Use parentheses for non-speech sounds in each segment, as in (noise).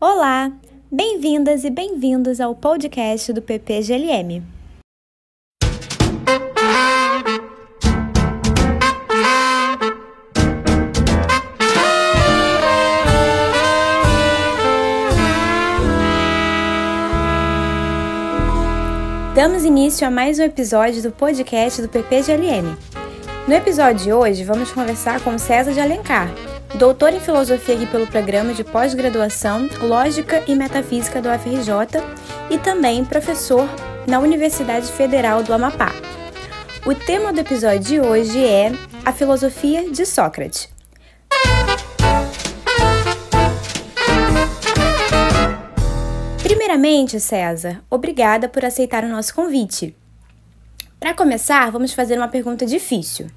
Olá, bem-vindas e bem-vindos ao podcast do PPGLM. Damos início a mais um episódio do podcast do PPGLM. No episódio de hoje, vamos conversar com César de Alencar, doutor em filosofia aqui pelo programa de pós-graduação Lógica e Metafísica do UFRJ e também professor na Universidade Federal do Amapá. O tema do episódio de hoje é a filosofia de Sócrates. Primeiramente, César, obrigada por aceitar o nosso convite. Para começar, vamos fazer uma pergunta difícil.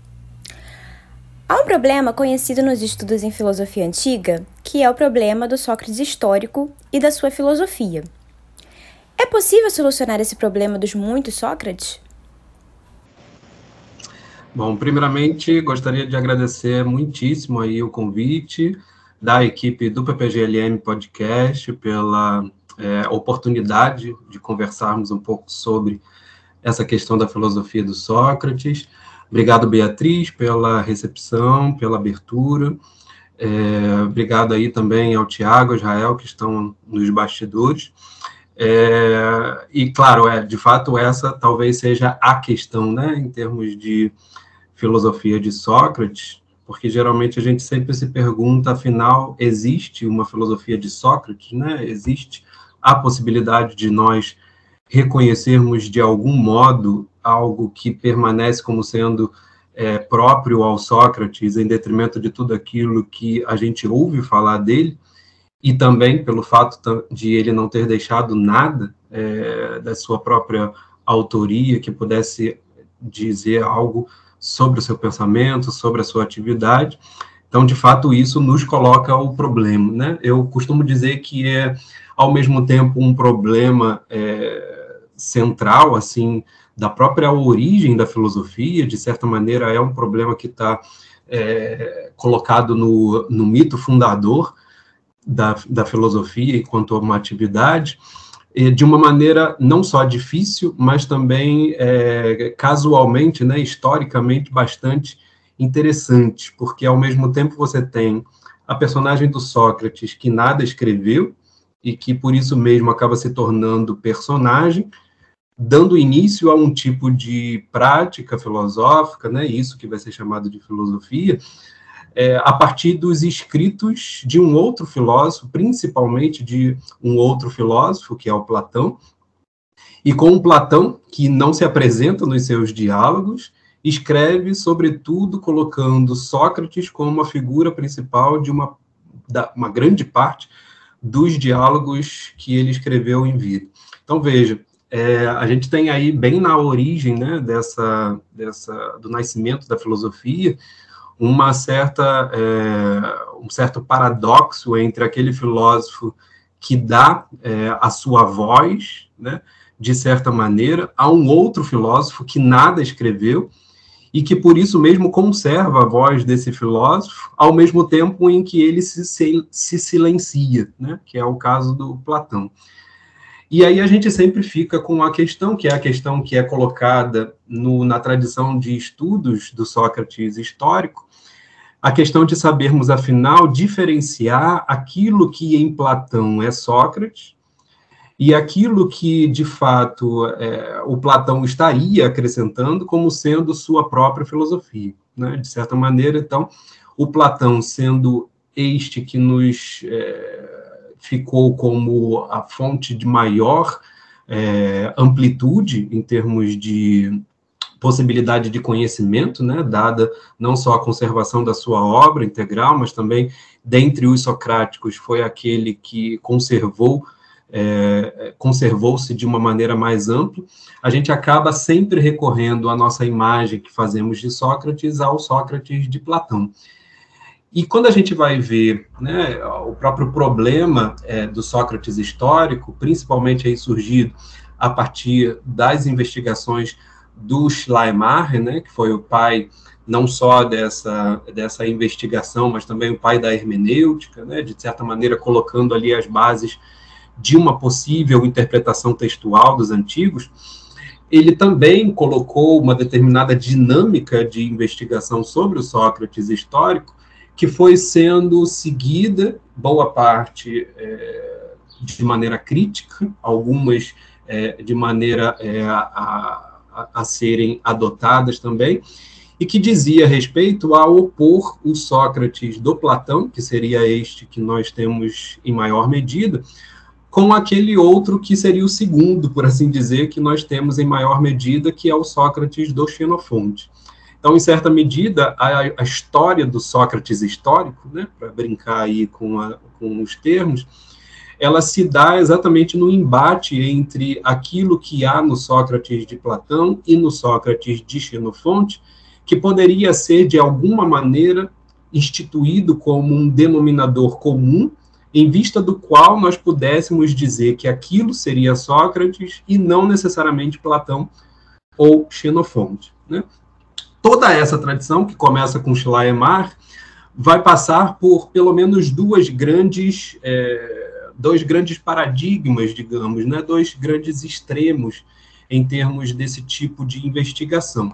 Há um problema conhecido nos estudos em filosofia antiga, que é o problema do Sócrates histórico e da sua filosofia. É possível solucionar esse problema dos muitos Sócrates? Bom, primeiramente, gostaria de agradecer muitíssimo aí o convite da equipe do PPGLM Podcast pela é, oportunidade de conversarmos um pouco sobre essa questão da filosofia do Sócrates. Obrigado, Beatriz, pela recepção, pela abertura. É, obrigado aí também ao Tiago, Israel, que estão nos bastidores. É, e, claro, é, de fato, essa talvez seja a questão, né, em termos de filosofia de Sócrates, porque geralmente a gente sempre se pergunta, afinal, existe uma filosofia de Sócrates, né? Existe a possibilidade de nós reconhecermos de algum modo algo que permanece como sendo é, próprio ao Sócrates, em detrimento de tudo aquilo que a gente ouve falar dele, e também pelo fato de ele não ter deixado nada é, da sua própria autoria que pudesse dizer algo sobre o seu pensamento, sobre a sua atividade. Então, de fato, isso nos coloca o problema, né? Eu costumo dizer que é, ao mesmo tempo, um problema é, central, assim, da própria origem da filosofia, de certa maneira, é um problema que está é, colocado no, no mito fundador da, da filosofia enquanto uma atividade, de uma maneira não só difícil, mas também é, casualmente, né, historicamente, bastante interessante, porque ao mesmo tempo você tem a personagem do Sócrates que nada escreveu e que por isso mesmo acaba se tornando personagem, dando início a um tipo de prática filosófica, né, isso que vai ser chamado de filosofia, é, a partir dos escritos de um outro filósofo, principalmente de um outro filósofo, que é o Platão, e com o Platão, que não se apresenta nos seus diálogos, escreve, sobretudo, colocando Sócrates como a figura principal de uma, da, uma grande parte dos diálogos que ele escreveu em vida. Então, veja, é, a gente tem aí bem na origem né, dessa, dessa, do nascimento da filosofia uma certa, é, um certo paradoxo entre aquele filósofo que dá é, a sua voz, né, de certa maneira, a um outro filósofo que nada escreveu e que por isso mesmo conserva a voz desse filósofo, ao mesmo tempo em que ele se, se, se silencia, né, que é o caso do Platão. E aí a gente sempre fica com a questão, que é a questão que é colocada no, na tradição de estudos do Sócrates histórico, a questão de sabermos, afinal, diferenciar aquilo que em Platão é Sócrates e aquilo que, de fato, é, o Platão estaria acrescentando como sendo sua própria filosofia. Né? De certa maneira, então, o Platão sendo este que nos é, ficou como a fonte de maior é, amplitude em termos de possibilidade de conhecimento, né, dada não só a conservação da sua obra integral, mas também, dentre os socráticos, foi aquele que conservou é, conservou-se de uma maneira mais ampla, a gente acaba sempre recorrendo à nossa imagem que fazemos de Sócrates ao Sócrates de Platão. E quando a gente vai ver né, o próprio problema é, do Sócrates histórico, principalmente aí surgido a partir das investigações do Schleiermacher, né, que foi o pai não só dessa, dessa investigação, mas também o pai da hermenêutica, né, de certa maneira colocando ali as bases de uma possível interpretação textual dos antigos, ele também colocou uma determinada dinâmica de investigação sobre o Sócrates histórico, que foi sendo seguida, boa parte é, de maneira crítica, algumas é, de maneira é, a, a, a serem adotadas também, e que dizia respeito a opor o Sócrates do Platão, que seria este que nós temos em maior medida, com aquele outro que seria o segundo, por assim dizer, que nós temos em maior medida, que é o Sócrates do Xenofonte. Então, em certa medida, a, a história do Sócrates histórico, né, para brincar aí com, a, com os termos, ela se dá exatamente no embate entre aquilo que há no Sócrates de Platão e no Sócrates de Xenofonte, que poderia ser, de alguma maneira, instituído como um denominador comum em vista do qual nós pudéssemos dizer que aquilo seria Sócrates e não necessariamente Platão ou Xenofonte. Né? Toda essa tradição, que começa com Schleiermacher, vai passar por pelo menos duas grandes, é, dois grandes paradigmas, digamos, né? dois grandes extremos em termos desse tipo de investigação.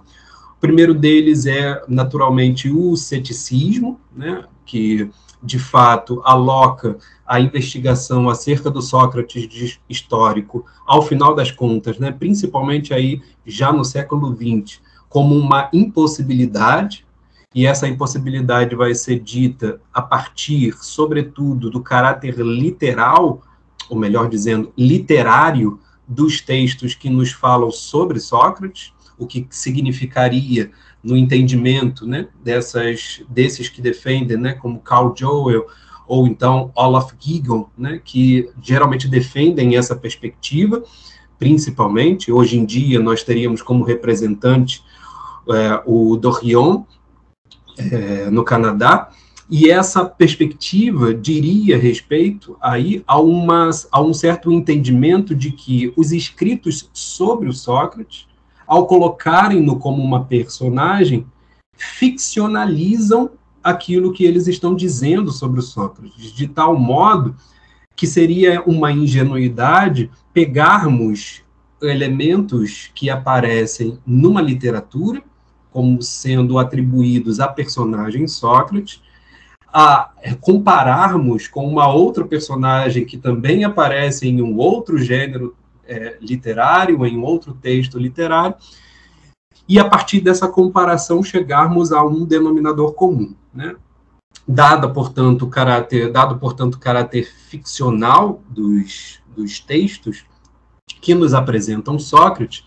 O primeiro deles é, naturalmente, o ceticismo, né? que de fato, aloca a investigação acerca do Sócrates histórico, ao final das contas, né, principalmente aí já no século XX, como uma impossibilidade, e essa impossibilidade vai ser dita a partir, sobretudo, do caráter literal, ou melhor dizendo, literário, dos textos que nos falam sobre Sócrates, o que significaria no entendimento né, dessas, desses que defendem, né, como Carl Joel ou então Olaf Gigon, né, que geralmente defendem essa perspectiva, principalmente. Hoje em dia, nós teríamos como representante é, o Dorion, é, no Canadá, e essa perspectiva diria respeito aí a, a um certo entendimento de que os escritos sobre o Sócrates ao colocarem-no como uma personagem, ficcionalizam aquilo que eles estão dizendo sobre o Sócrates, de tal modo que seria uma ingenuidade pegarmos elementos que aparecem numa literatura, como sendo atribuídos a personagem Sócrates, a compararmos com uma outra personagem que também aparece em um outro gênero é, literário, em outro texto literário, e a partir dessa comparação chegarmos a um denominador comum, né? Dada, portanto, o caráter, dado, portanto, o caráter ficcional dos, dos textos que nos apresentam Sócrates,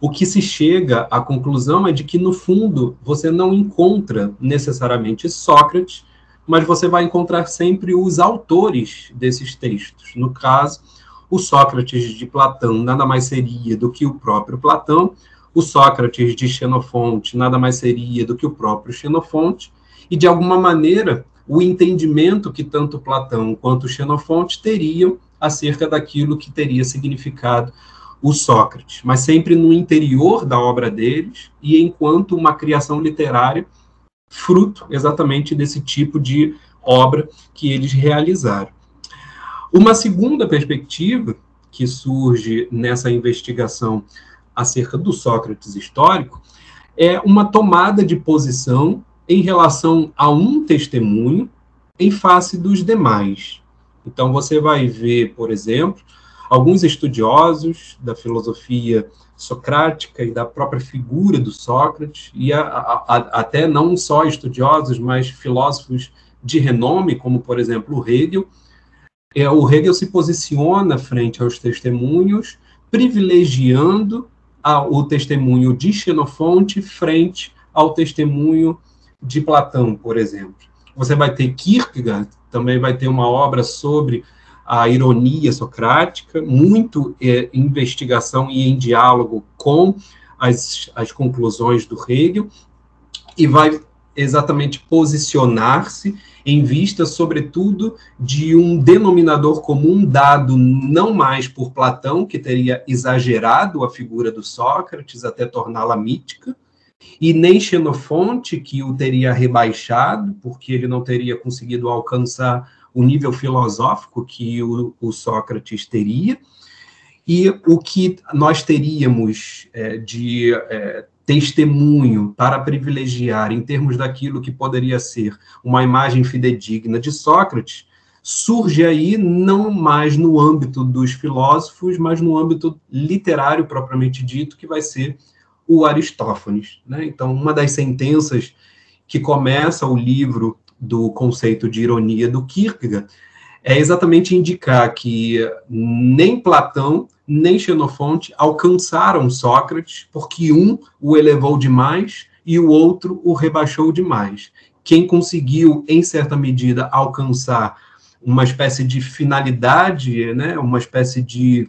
o que se chega à conclusão é de que, no fundo, você não encontra necessariamente Sócrates, mas você vai encontrar sempre os autores desses textos. No caso, o Sócrates de Platão nada mais seria do que o próprio Platão, o Sócrates de Xenofonte nada mais seria do que o próprio Xenofonte, e de alguma maneira o entendimento que tanto Platão quanto Xenofonte teriam acerca daquilo que teria significado o Sócrates, mas sempre no interior da obra deles e enquanto uma criação literária fruto exatamente desse tipo de obra que eles realizaram. Uma segunda perspectiva que surge nessa investigação acerca do Sócrates histórico é uma tomada de posição em relação a um testemunho em face dos demais. Então, você vai ver, por exemplo, alguns estudiosos da filosofia socrática e da própria figura do Sócrates, e a, a, a, até não só estudiosos, mas filósofos de renome, como, por exemplo, Hegel, é, o Hegel se posiciona frente aos testemunhos, privilegiando a, o testemunho de Xenofonte frente ao testemunho de Platão, por exemplo. Você vai ter Kierkegaard, também vai ter uma obra sobre a ironia socrática, muito é, investigação e em diálogo com as, as conclusões do Hegel, e vai exatamente posicionar-se em vista, sobretudo, de um denominador comum dado não mais por Platão, que teria exagerado a figura do Sócrates até torná-la mítica, e nem Xenofonte, que o teria rebaixado, porque ele não teria conseguido alcançar o nível filosófico que o, o Sócrates teria, e o que nós teríamos é, de é, testemunho para privilegiar em termos daquilo que poderia ser uma imagem fidedigna de Sócrates, surge aí não mais no âmbito dos filósofos, mas no âmbito literário propriamente dito, que vai ser o Aristófanes. Né? Então, uma das sentenças que começa o livro do conceito de ironia do Kierkegaard é exatamente indicar que nem Platão nem Xenofonte alcançaram Sócrates, porque um o elevou demais e o outro o rebaixou demais. Quem conseguiu, em certa medida, alcançar uma espécie de finalidade, né, uma espécie de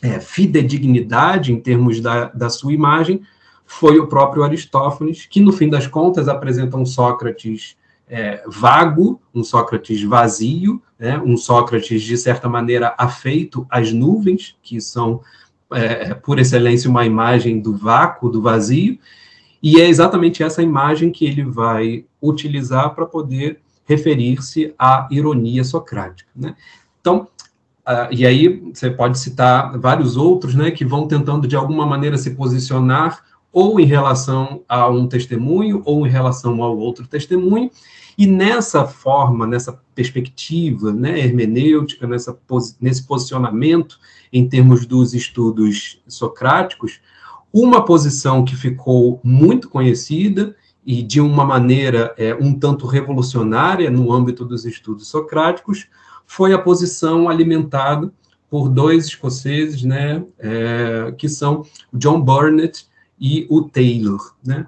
é, fidedignidade em termos da, da sua imagem, foi o próprio Aristófanes, que, no fim das contas, apresenta um Sócrates é, vago, um Sócrates vazio, né, um Sócrates, de certa maneira, afeito às nuvens, que são, é, por excelência, uma imagem do vácuo, do vazio, e é exatamente essa imagem que ele vai utilizar para poder referir-se à ironia socrática. Né? Então, uh, e aí você pode citar vários outros né, que vão tentando, de alguma maneira, se posicionar ou em relação a um testemunho, ou em relação ao outro testemunho, e nessa forma, nessa perspectiva né, hermenêutica, nessa, nesse posicionamento em termos dos estudos socráticos, uma posição que ficou muito conhecida e de uma maneira é, um tanto revolucionária no âmbito dos estudos socráticos foi a posição alimentada por dois escoceses, né, é, que são John Burnett e o Taylor, né?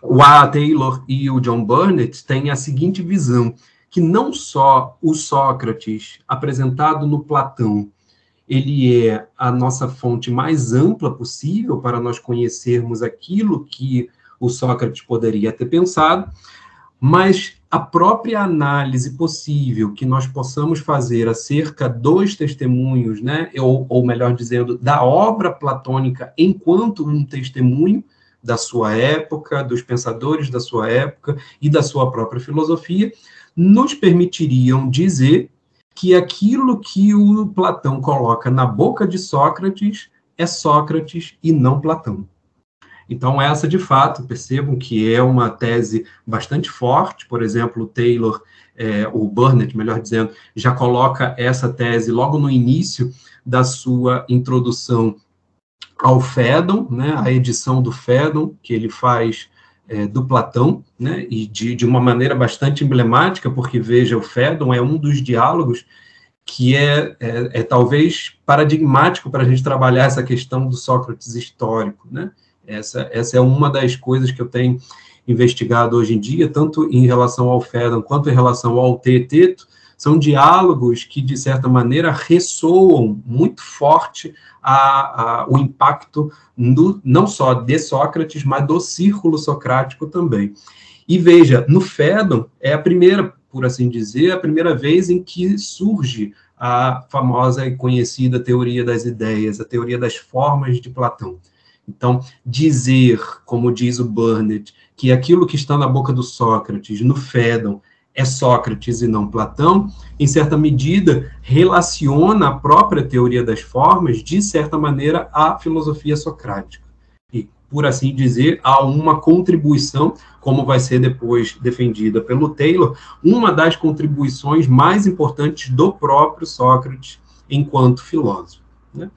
O A. Taylor e o John Burnett têm a seguinte visão, que não só o Sócrates apresentado no Platão, ele é a nossa fonte mais ampla possível para nós conhecermos aquilo que o Sócrates poderia ter pensado, mas a própria análise possível que nós possamos fazer acerca dos testemunhos, né, ou, ou melhor dizendo, da obra platônica enquanto um testemunho da sua época, dos pensadores da sua época e da sua própria filosofia, nos permitiriam dizer que aquilo que o Platão coloca na boca de Sócrates é Sócrates e não Platão. Então, essa, de fato, percebam que é uma tese bastante forte. Por exemplo, o Taylor, é, o Burnett, melhor dizendo, já coloca essa tese logo no início da sua introdução ao Fédon, né, a edição do Fédon, que ele faz é, do Platão, né, e de, de uma maneira bastante emblemática, porque, veja, o Fédon é um dos diálogos que é, é, é talvez paradigmático para a gente trabalhar essa questão do Sócrates histórico, né, essa, essa é uma das coisas que eu tenho investigado hoje em dia, tanto em relação ao Fedon quanto em relação ao Teteto, são diálogos que, de certa maneira, ressoam muito forte a, a, o impacto do, não só de Sócrates, mas do círculo socrático também. E veja, no Fedon é a primeira, por assim dizer, a primeira vez em que surge a famosa e conhecida teoria das ideias, a teoria das formas de Platão. Então, dizer, como diz o Burnett, que aquilo que está na boca do Sócrates, no Fédon, é Sócrates e não Platão, em certa medida, relaciona a própria teoria das formas, de certa maneira, à filosofia socrática. E, por assim dizer, há uma contribuição, como vai ser depois defendida pelo Taylor, uma das contribuições mais importantes do próprio Sócrates enquanto filósofo. Né?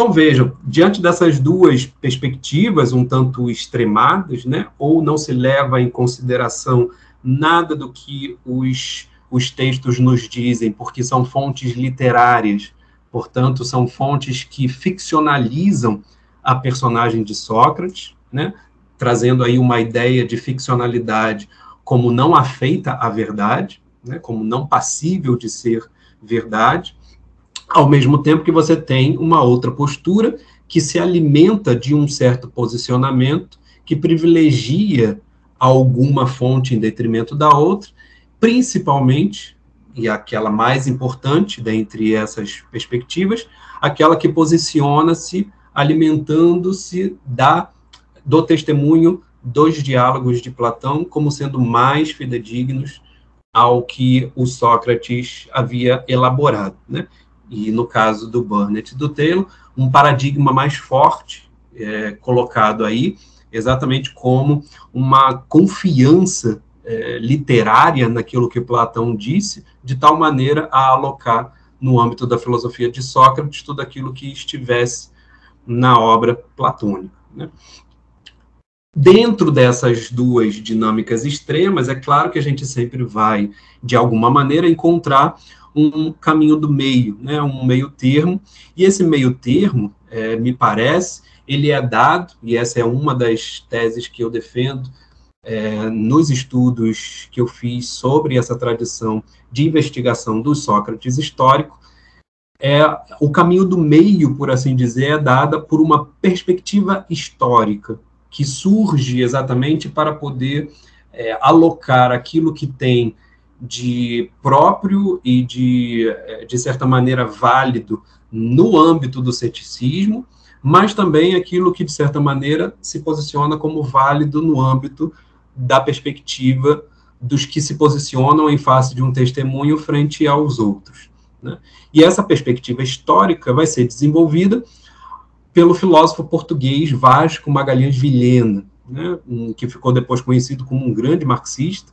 Então, vejam, diante dessas duas perspectivas, um tanto extremadas, né, ou não se leva em consideração nada do que os, os textos nos dizem, porque são fontes literárias, portanto, são fontes que ficcionalizam a personagem de Sócrates, né, trazendo aí uma ideia de ficcionalidade como não afeita à verdade, né, como não passível de ser verdade, ao mesmo tempo que você tem uma outra postura que se alimenta de um certo posicionamento que privilegia alguma fonte em detrimento da outra, principalmente, e aquela mais importante dentre essas perspectivas, aquela que posiciona-se alimentando-se da do testemunho dos diálogos de Platão como sendo mais fidedignos ao que o Sócrates havia elaborado, né? E no caso do Burnett e do Taylor, um paradigma mais forte é, colocado aí, exatamente como uma confiança é, literária naquilo que Platão disse, de tal maneira a alocar no âmbito da filosofia de Sócrates tudo aquilo que estivesse na obra platônica. Né? Dentro dessas duas dinâmicas extremas, é claro que a gente sempre vai, de alguma maneira, encontrar um caminho do meio, né, um meio termo, e esse meio termo, é, me parece, ele é dado, e essa é uma das teses que eu defendo é, nos estudos que eu fiz sobre essa tradição de investigação do Sócrates histórico, é o caminho do meio, por assim dizer, é dada por uma perspectiva histórica, que surge exatamente para poder é, alocar aquilo que tem de próprio e de, é, de certa maneira, válido no âmbito do ceticismo, mas também aquilo que, de certa maneira, se posiciona como válido no âmbito da perspectiva dos que se posicionam em face de um testemunho frente aos outros. Né? E essa perspectiva histórica vai ser desenvolvida pelo filósofo português Vasco Magalhães Vilhena, né, que ficou depois conhecido como um grande marxista,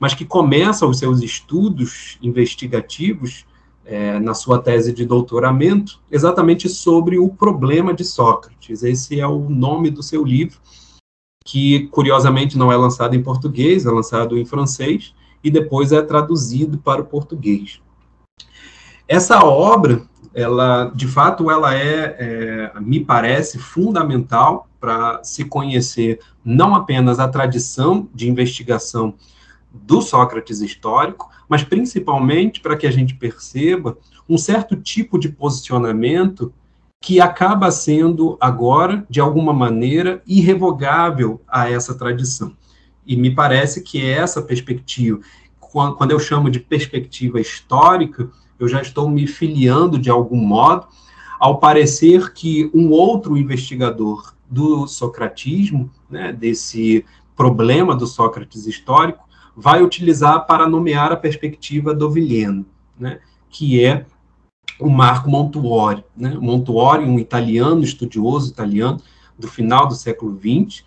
mas que começa os seus estudos investigativos é, na sua tese de doutoramento exatamente sobre o problema de Sócrates. Esse é o nome do seu livro, que curiosamente não é lançado em português, é lançado em francês e depois é traduzido para o português. Essa obra ela, de fato, ela é, é me parece, fundamental para se conhecer não apenas a tradição de investigação do Sócrates histórico, mas principalmente para que a gente perceba um certo tipo de posicionamento que acaba sendo agora, de alguma maneira, irrevogável a essa tradição. E me parece que essa perspectiva, quando eu chamo de perspectiva histórica, eu já estou me filiando de algum modo, ao parecer que um outro investigador do socratismo, né, desse problema do Sócrates histórico, vai utilizar para nomear a perspectiva do Vilheno, né, que é o Marco Montuori. Né? Montuori, um italiano, estudioso italiano, do final do século XX,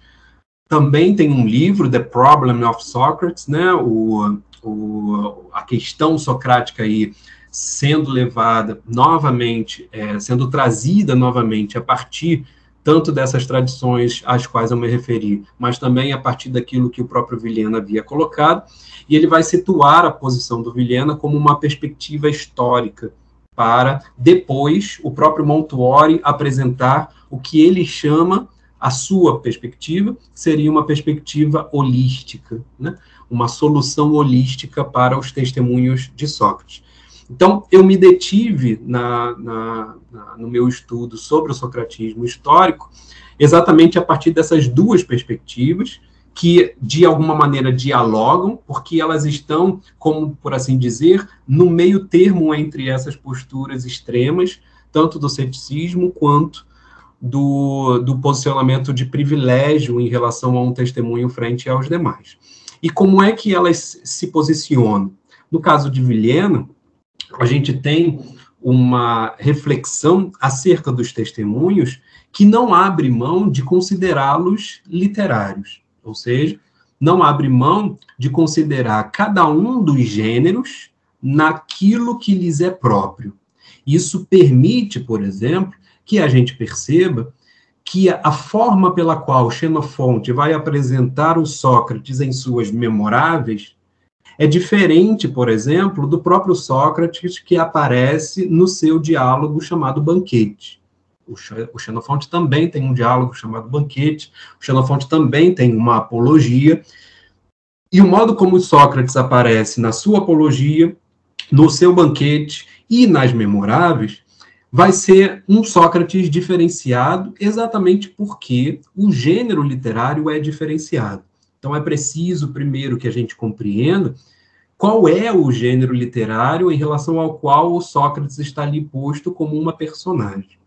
também tem um livro, The Problem of Socrates, né? o, o, a questão socrática aí sendo levada novamente, é, sendo trazida novamente a partir tanto dessas tradições às quais eu me referi, mas também a partir daquilo que o próprio Vilhena havia colocado, e ele vai situar a posição do Vilhena como uma perspectiva histórica, para depois o próprio Montuori apresentar o que ele chama a sua perspectiva, seria uma perspectiva holística, né? uma solução holística para os testemunhos de Sócrates. Então, eu me detive na, na, na, no meu estudo sobre o socratismo histórico, exatamente a partir dessas duas perspectivas, que de alguma maneira dialogam, porque elas estão, como por assim dizer, no meio termo entre essas posturas extremas, tanto do ceticismo quanto do, do posicionamento de privilégio em relação a um testemunho frente aos demais. E como é que elas se posicionam? No caso de Vilhena, a gente tem uma reflexão acerca dos testemunhos que não abre mão de considerá-los literários, ou seja, não abre mão de considerar cada um dos gêneros naquilo que lhes é próprio. Isso permite, por exemplo, que a gente perceba que a forma pela qual Xenofonte vai apresentar o Sócrates em suas memoráveis é diferente, por exemplo, do próprio Sócrates que aparece no seu diálogo chamado Banquete. O Xenofonte também tem um diálogo chamado Banquete, o Xenofonte também tem uma apologia, e o modo como Sócrates aparece na sua apologia, no seu banquete e nas memoráveis, vai ser um Sócrates diferenciado exatamente porque o gênero literário é diferenciado. Então é preciso, primeiro, que a gente compreenda qual é o gênero literário em relação ao qual o Sócrates está ali posto como uma personagem.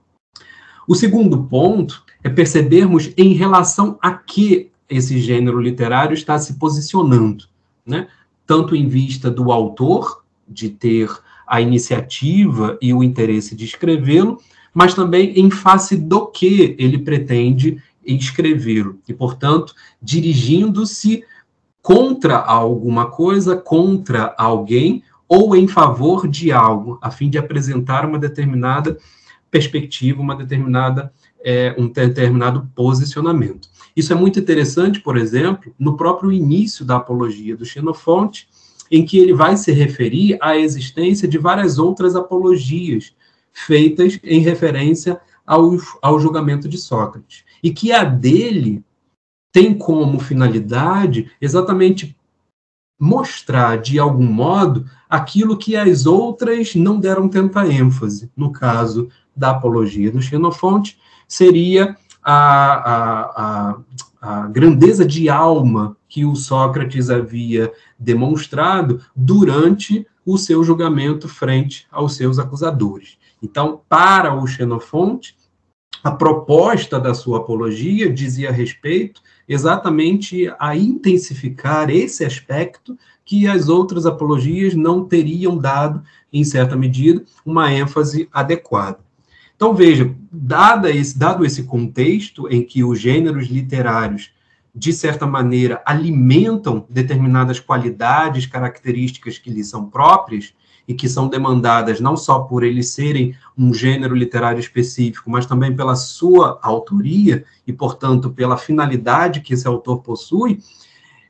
O segundo ponto é percebermos em relação a que esse gênero literário está se posicionando, né? tanto em vista do autor, de ter a iniciativa e o interesse de escrevê-lo, mas também em face do que ele pretende escrevê-lo. E, portanto, dirigindo-se contra alguma coisa, contra alguém, ou em favor de algo, a fim de apresentar uma determinada perspectiva, uma determinada, é, um determinado posicionamento. Isso é muito interessante, por exemplo, no próprio início da apologia do Xenofonte, em que ele vai se referir à existência de várias outras apologias feitas em referência ao, ao julgamento de Sócrates. E que a dele tem como finalidade exatamente mostrar, de algum modo, aquilo que as outras não deram tanta ênfase. No caso da apologia do Xenofonte, seria a, a, a, a grandeza de alma que o Sócrates havia demonstrado durante o seu julgamento frente aos seus acusadores. Então, para o Xenofonte, a proposta da sua apologia dizia respeito exatamente a intensificar esse aspecto que as outras apologias não teriam dado, em certa medida, uma ênfase adequada. Então, veja, dada esse, dado esse contexto em que os gêneros literários de certa maneira, alimentam determinadas qualidades, características que lhes são próprias e que são demandadas não só por eles serem um gênero literário específico, mas também pela sua autoria e, portanto, pela finalidade que esse autor possui,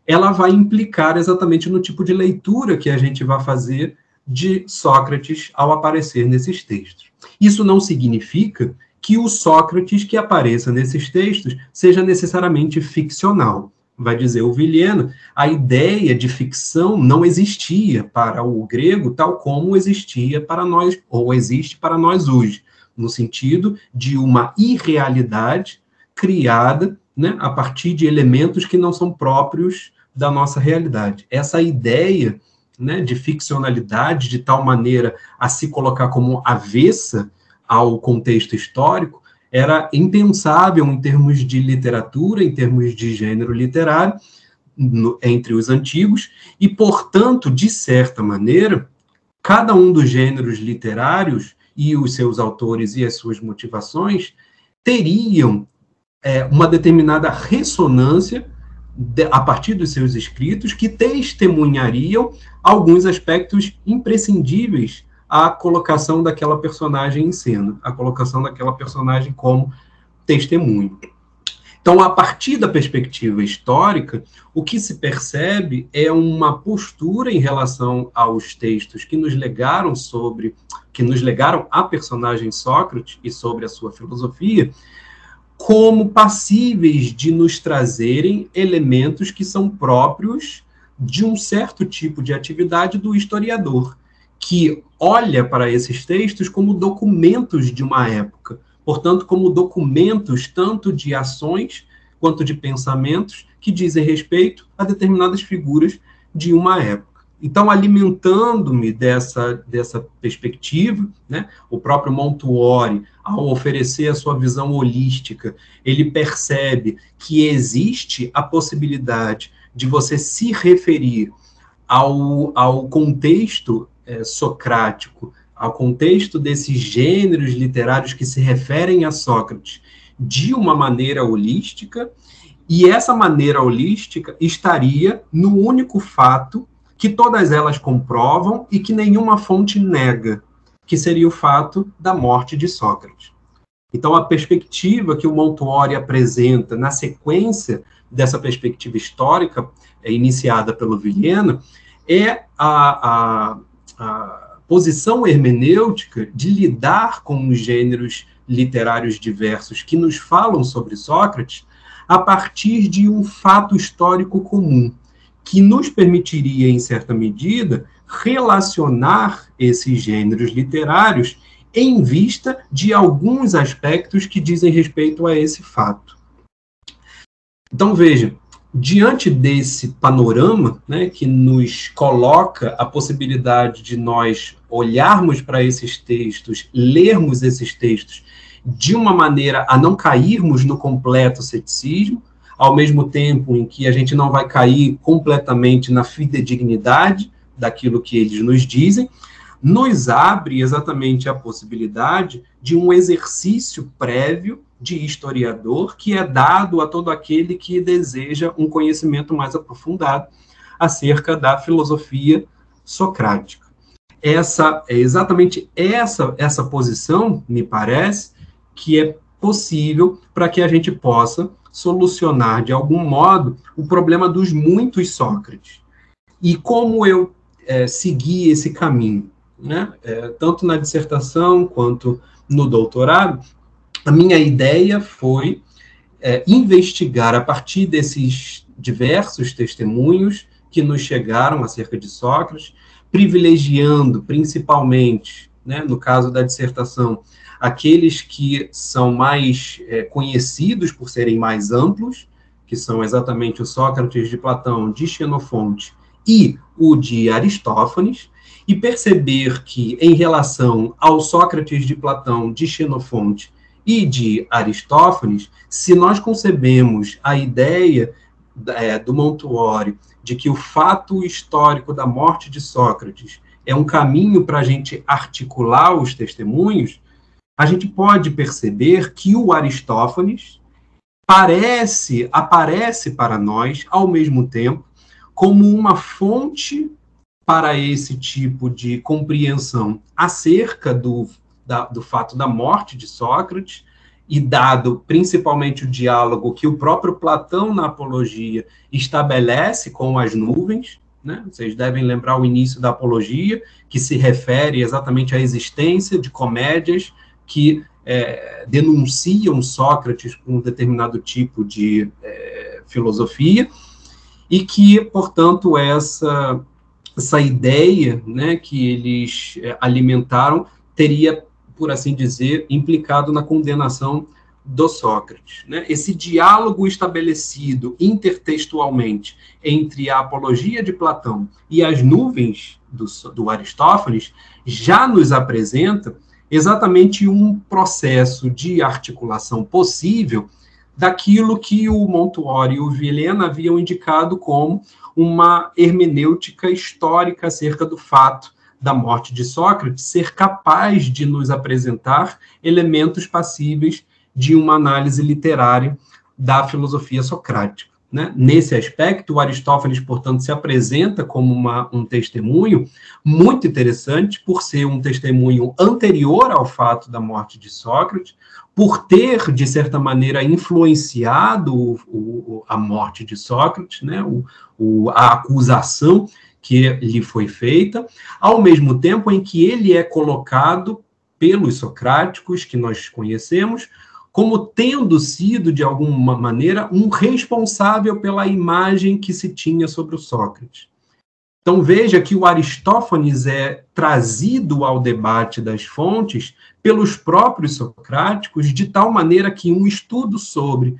ela vai implicar exatamente no tipo de leitura que a gente vai fazer de Sócrates ao aparecer nesses textos. Isso não significa que o Sócrates que apareça nesses textos seja necessariamente ficcional. Vai dizer o Vilhena, a ideia de ficção não existia para o grego tal como existia para nós, ou existe para nós hoje, no sentido de uma irrealidade criada né, a partir de elementos que não são próprios da nossa realidade. Essa ideia né, de ficcionalidade, de tal maneira a se colocar como avessa ao contexto histórico, era impensável em termos de literatura, em termos de gênero literário, no, entre os antigos, e, portanto, de certa maneira, cada um dos gêneros literários e os seus autores e as suas motivações teriam é, uma determinada ressonância de, a partir dos seus escritos que testemunhariam alguns aspectos imprescindíveis a colocação daquela personagem em cena, a colocação daquela personagem como testemunho. Então, a partir da perspectiva histórica, o que se percebe é uma postura em relação aos textos que nos legaram sobre, que nos legaram a personagem Sócrates e sobre a sua filosofia, como passíveis de nos trazerem elementos que são próprios de um certo tipo de atividade do historiador que olha para esses textos como documentos de uma época, portanto, como documentos tanto de ações quanto de pensamentos que dizem respeito a determinadas figuras de uma época. Então, alimentando-me dessa, dessa perspectiva, né, o próprio Montuori, ao oferecer a sua visão holística, ele percebe que existe a possibilidade de você se referir ao, ao contexto é, socrático, ao contexto desses gêneros literários que se referem a Sócrates de uma maneira holística, e essa maneira holística estaria no único fato que todas elas comprovam e que nenhuma fonte nega, que seria o fato da morte de Sócrates. Então, a perspectiva que o Montuori apresenta na sequência dessa perspectiva histórica, é, iniciada pelo Vilhena, é a, a a posição hermenêutica de lidar com os gêneros literários diversos que nos falam sobre Sócrates a partir de um fato histórico comum, que nos permitiria, em certa medida, relacionar esses gêneros literários em vista de alguns aspectos que dizem respeito a esse fato. Então, veja, diante desse panorama, né, que nos coloca a possibilidade de nós olharmos para esses textos, lermos esses textos de uma maneira a não cairmos no completo ceticismo, ao mesmo tempo em que a gente não vai cair completamente na fidedignidade daquilo que eles nos dizem, nos abre exatamente a possibilidade de um exercício prévio de historiador que é dado a todo aquele que deseja um conhecimento mais aprofundado acerca da filosofia socrática. Essa é exatamente essa essa posição, me parece, que é possível para que a gente possa solucionar de algum modo o problema dos muitos Sócrates. E como eu é, segui esse caminho, né? É, tanto na dissertação quanto no doutorado, a minha ideia foi é, investigar a partir desses diversos testemunhos que nos chegaram acerca de Sócrates, privilegiando principalmente, né, no caso da dissertação, aqueles que são mais é, conhecidos por serem mais amplos, que são exatamente o Sócrates de Platão, de Xenofonte e o de Aristófanes, e perceber que, em relação ao Sócrates de Platão, de Xenofonte e de Aristófanes, se nós concebemos a ideia é, do Montuori de que o fato histórico da morte de Sócrates é um caminho para a gente articular os testemunhos, a gente pode perceber que o Aristófanes parece, aparece para nós, ao mesmo tempo, como uma fonte para esse tipo de compreensão acerca do, da, do fato da morte de Sócrates, e dado principalmente o diálogo que o próprio Platão na Apologia estabelece com as nuvens, né? Vocês devem lembrar o início da Apologia, que se refere exatamente à existência de comédias que é, denunciam Sócrates por um determinado tipo de é, filosofia, e que, portanto, essa, essa ideia né, que eles é, alimentaram teria por assim dizer, implicado na condenação do Sócrates. Né? Esse diálogo estabelecido intertextualmente entre a apologia de Platão e as nuvens do, do Aristófanes já nos apresenta exatamente um processo de articulação possível daquilo que o Montuori e o Vilhena haviam indicado como uma hermenêutica histórica acerca do fato da morte de Sócrates ser capaz de nos apresentar elementos passíveis de uma análise literária da filosofia socrática. Né? Nesse aspecto, Aristófanes, portanto, se apresenta como uma, um testemunho muito interessante, por ser um testemunho anterior ao fato da morte de Sócrates, por ter, de certa maneira, influenciado o, o, a morte de Sócrates, né? o, a acusação que lhe foi feita, ao mesmo tempo em que ele é colocado pelos socráticos que nós conhecemos como tendo sido de alguma maneira um responsável pela imagem que se tinha sobre o Sócrates. Então veja que o Aristófanes é trazido ao debate das fontes pelos próprios socráticos de tal maneira que um estudo sobre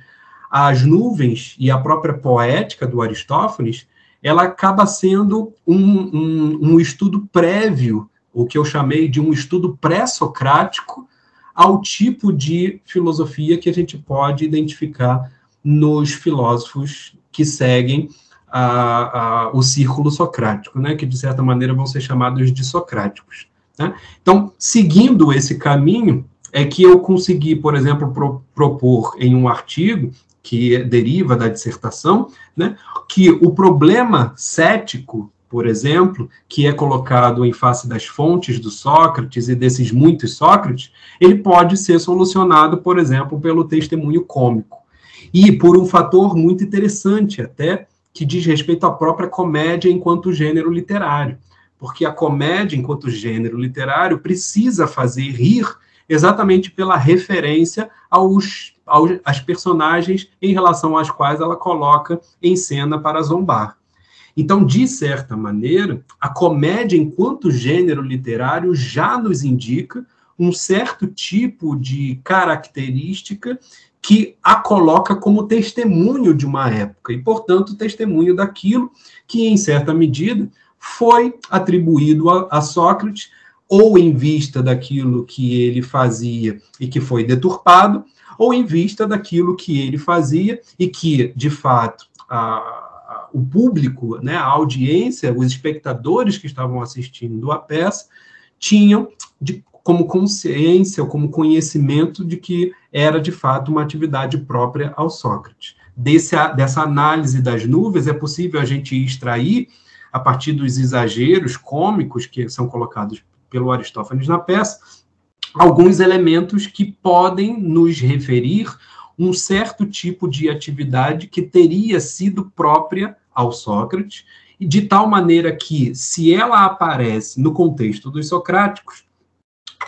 as nuvens e a própria poética do Aristófanes ela acaba sendo um, um, um estudo prévio, o que eu chamei de um estudo pré-socrático, ao tipo de filosofia que a gente pode identificar nos filósofos que seguem a, a, o círculo socrático, né, que de certa maneira vão ser chamados de socráticos. Né? Então, seguindo esse caminho, é que eu consegui, por exemplo, pro, propor em um artigo que deriva da dissertação, né, que o problema cético, por exemplo, que é colocado em face das fontes do Sócrates e desses muitos Sócrates, ele pode ser solucionado, por exemplo, pelo testemunho cômico. E por um fator muito interessante, até, que diz respeito à própria comédia enquanto gênero literário. Porque a comédia, enquanto gênero literário, precisa fazer rir exatamente pela referência aos as personagens em relação às quais ela coloca em cena para zombar. Então, de certa maneira, a comédia, enquanto gênero literário, já nos indica um certo tipo de característica que a coloca como testemunho de uma época, e, portanto, testemunho daquilo que, em certa medida, foi atribuído a, a Sócrates, ou em vista daquilo que ele fazia e que foi deturpado, ou em vista daquilo que ele fazia e que, de fato, a, o público, né, a audiência, os espectadores que estavam assistindo a peça, tinham de, como consciência, como conhecimento de que era, de fato, uma atividade própria ao Sócrates. Desse, dessa análise das nuvens, é possível a gente extrair, a partir dos exageros cômicos que são colocados pelo Aristófanes na peça, alguns elementos que podem nos referir um certo tipo de atividade que teria sido própria ao Sócrates, e de tal maneira que, se ela aparece no contexto dos socráticos,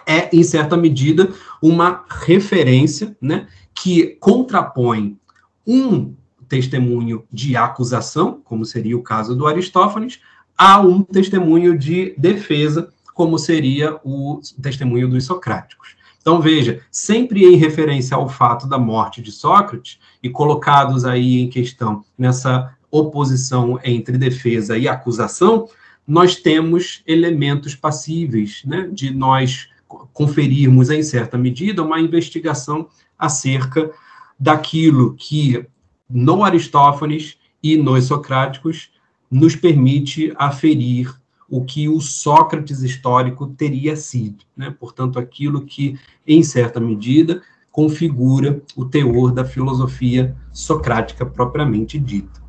é, em certa medida, uma referência né, que contrapõe um testemunho de acusação, como seria o caso do Aristófanes, a um testemunho de defesa, como seria o testemunho dos socráticos. Então, veja, sempre em referência ao fato da morte de Sócrates, e colocados aí em questão nessa oposição entre defesa e acusação, nós temos elementos passíveis né, de nós conferirmos, em certa medida, uma investigação acerca daquilo que no Aristófanes e nos Socráticos nos permite aferir o que o Sócrates histórico teria sido, né? portanto, aquilo que, em certa medida, configura o teor da filosofia socrática propriamente dita.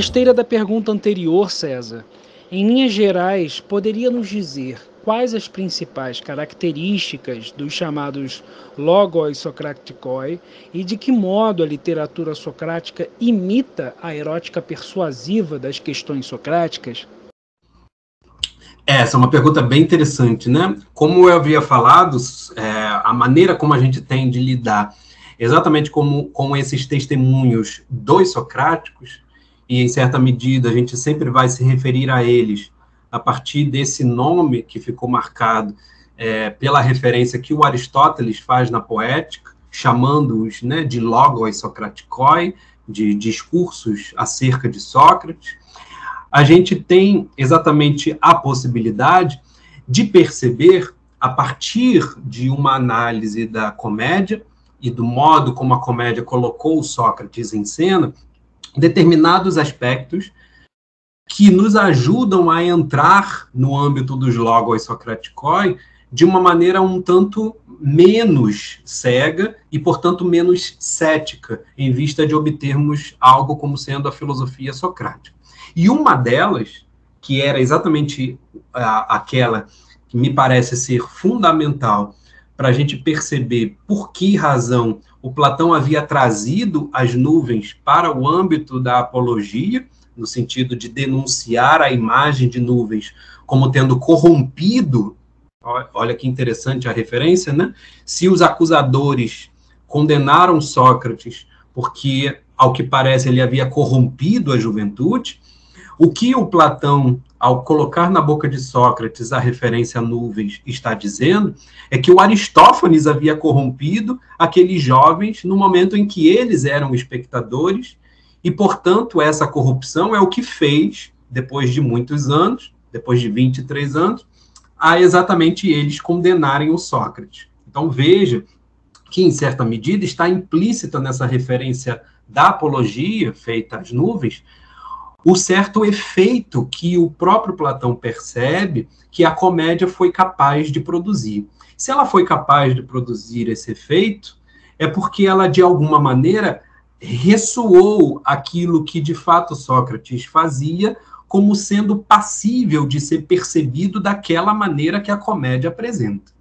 Esteira da pergunta anterior, César, em linhas gerais, poderia nos dizer quais as principais características dos chamados logos socraticoi e de que modo a literatura socrática imita a erótica persuasiva das questões socráticas? Essa é uma pergunta bem interessante, né? Como eu havia falado, é, a maneira como a gente tem de lidar exatamente como, com esses testemunhos dos socráticos e em certa medida a gente sempre vai se referir a eles a partir desse nome que ficou marcado é, pela referência que o Aristóteles faz na poética, chamando-os né, de logos socraticoi, de discursos acerca de Sócrates, a gente tem exatamente a possibilidade de perceber, a partir de uma análise da comédia e do modo como a comédia colocou Sócrates em cena, determinados aspectos que nos ajudam a entrar no âmbito dos logos socraticoi de uma maneira um tanto menos cega e, portanto, menos cética, em vista de obtermos algo como sendo a filosofia socrática. E uma delas, que era exatamente aquela que me parece ser fundamental para a gente perceber por que razão o Platão havia trazido as nuvens para o âmbito da apologia, no sentido de denunciar a imagem de nuvens como tendo corrompido. Olha que interessante a referência, né? Se os acusadores condenaram Sócrates porque, ao que parece, ele havia corrompido a juventude, o que o Platão ao colocar na boca de Sócrates a referência a nuvens, está dizendo é que o Aristófanes havia corrompido aqueles jovens no momento em que eles eram espectadores, e, portanto, essa corrupção é o que fez, depois de muitos anos, depois de 23 anos, a exatamente eles condenarem o Sócrates. Então, veja que, em certa medida, está implícita nessa referência da apologia feita às nuvens, o certo efeito que o próprio Platão percebe que a comédia foi capaz de produzir. Se ela foi capaz de produzir esse efeito, é porque ela, de alguma maneira, ressoou aquilo que de fato Sócrates fazia como sendo passível de ser percebido daquela maneira que a comédia apresenta.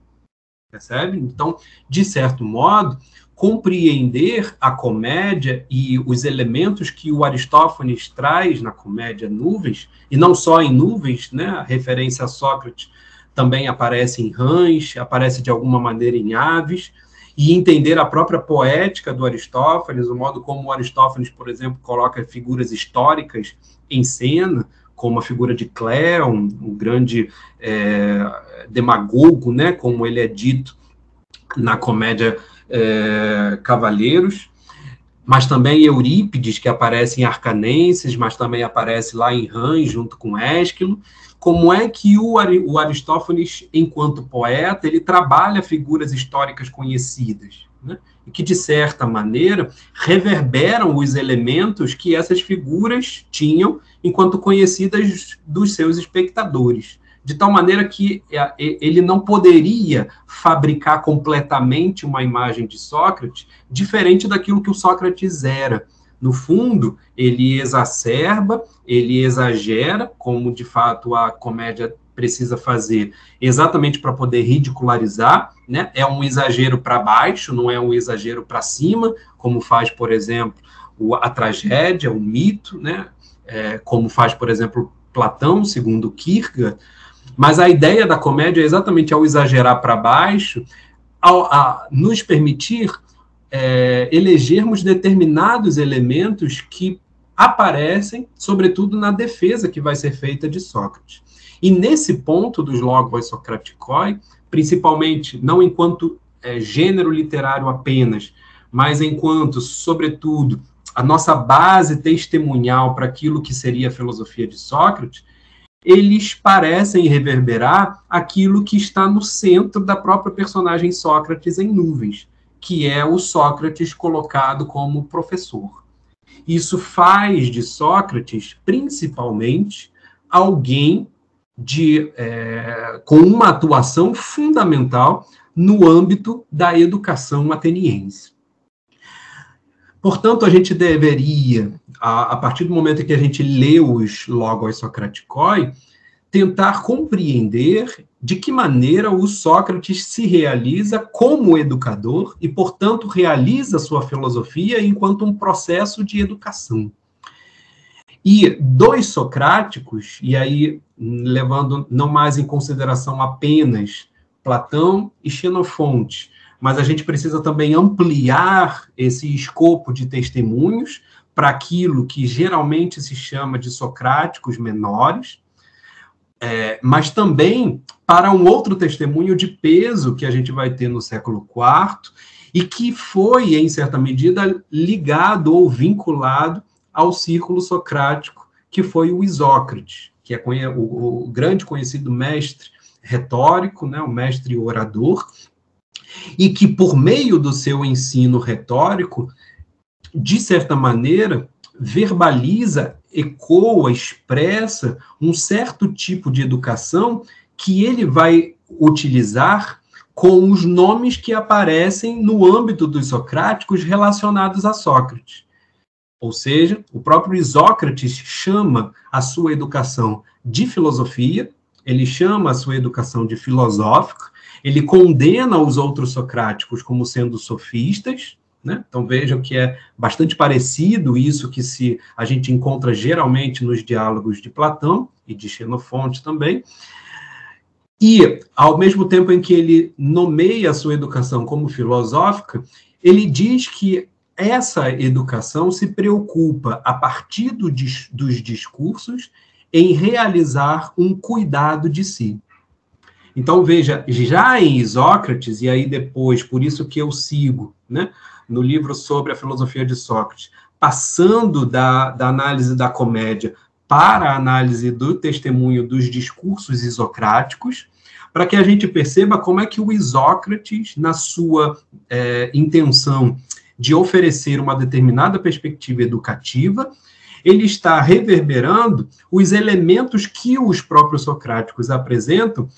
Percebe? Então, de certo modo, compreender a comédia e os elementos que o Aristófanes traz na comédia Nuvens, e não só em Nuvens, né? A referência a Sócrates também aparece em rãs, aparece de alguma maneira em aves, e entender a própria poética do Aristófanes, o modo como o Aristófanes, por exemplo, coloca figuras históricas em cena, como a figura de Cléo, um, um grande é, demagogo, né, como ele é dito na comédia é, Cavaleiros, mas também Eurípides, que aparece em Arcanenses, mas também aparece lá em Rãs, junto com Ésquilo. Como é que o, o Aristófanes, enquanto poeta, ele trabalha figuras históricas conhecidas? Né? e que, de certa maneira, reverberam os elementos que essas figuras tinham enquanto conhecidas dos seus espectadores. De tal maneira que é, ele não poderia fabricar completamente uma imagem de Sócrates diferente daquilo que o Sócrates era. No fundo, ele exacerba, ele exagera, como de fato a comédia precisa fazer exatamente para poder ridicularizar, né? É um exagero para baixo, não é um exagero para cima, como faz, por exemplo, a tragédia, o mito, né? É, como faz, por exemplo, Platão, segundo Kierkegaard. Mas a ideia da comédia é exatamente ao exagerar para baixo, ao, a nos permitir é, elegermos determinados elementos que aparecem, sobretudo na defesa que vai ser feita de Sócrates. E nesse ponto dos logos socraticoi, principalmente não enquanto é, gênero literário apenas, mas enquanto, sobretudo, a nossa base testemunhal para aquilo que seria a filosofia de Sócrates, eles parecem reverberar aquilo que está no centro da própria personagem Sócrates em nuvens, que é o Sócrates colocado como professor. Isso faz de Sócrates, principalmente, alguém de, é, com uma atuação fundamental no âmbito da educação ateniense. Portanto, a gente deveria, a, a partir do momento em que a gente lê os Logos Socraticoi, tentar compreender de que maneira o Sócrates se realiza como educador e, portanto, realiza sua filosofia enquanto um processo de educação. E dois socráticos, e aí levando não mais em consideração apenas Platão e Xenofonte, mas a gente precisa também ampliar esse escopo de testemunhos para aquilo que geralmente se chama de socráticos menores, é, mas também para um outro testemunho de peso que a gente vai ter no século IV e que foi, em certa medida, ligado ou vinculado ao círculo socrático, que foi o Isócrates, que é o, o grande conhecido mestre retórico, né, o mestre orador, e que, por meio do seu ensino retórico, de certa maneira, verbaliza, ecoa, expressa um certo tipo de educação que ele vai utilizar com os nomes que aparecem no âmbito dos socráticos relacionados a Sócrates. Ou seja, o próprio Isócrates chama a sua educação de filosofia, ele chama a sua educação de filosófica, ele condena os outros socráticos como sendo sofistas, né? Então vejam que é bastante parecido isso que se a gente encontra geralmente nos diálogos de Platão e de Xenofonte também. E ao mesmo tempo em que ele nomeia a sua educação como filosófica, ele diz que essa educação se preocupa, a partir do, dos discursos, em realizar um cuidado de si. Então, veja, já em Isócrates, e aí depois, por isso que eu sigo, né, no livro sobre a filosofia de Sócrates, passando da, da análise da comédia para a análise do testemunho dos discursos isocráticos, para que a gente perceba como é que o Isócrates, na sua é, intenção de oferecer uma determinada perspectiva educativa, ele está reverberando os elementos que os próprios socráticos apresentam,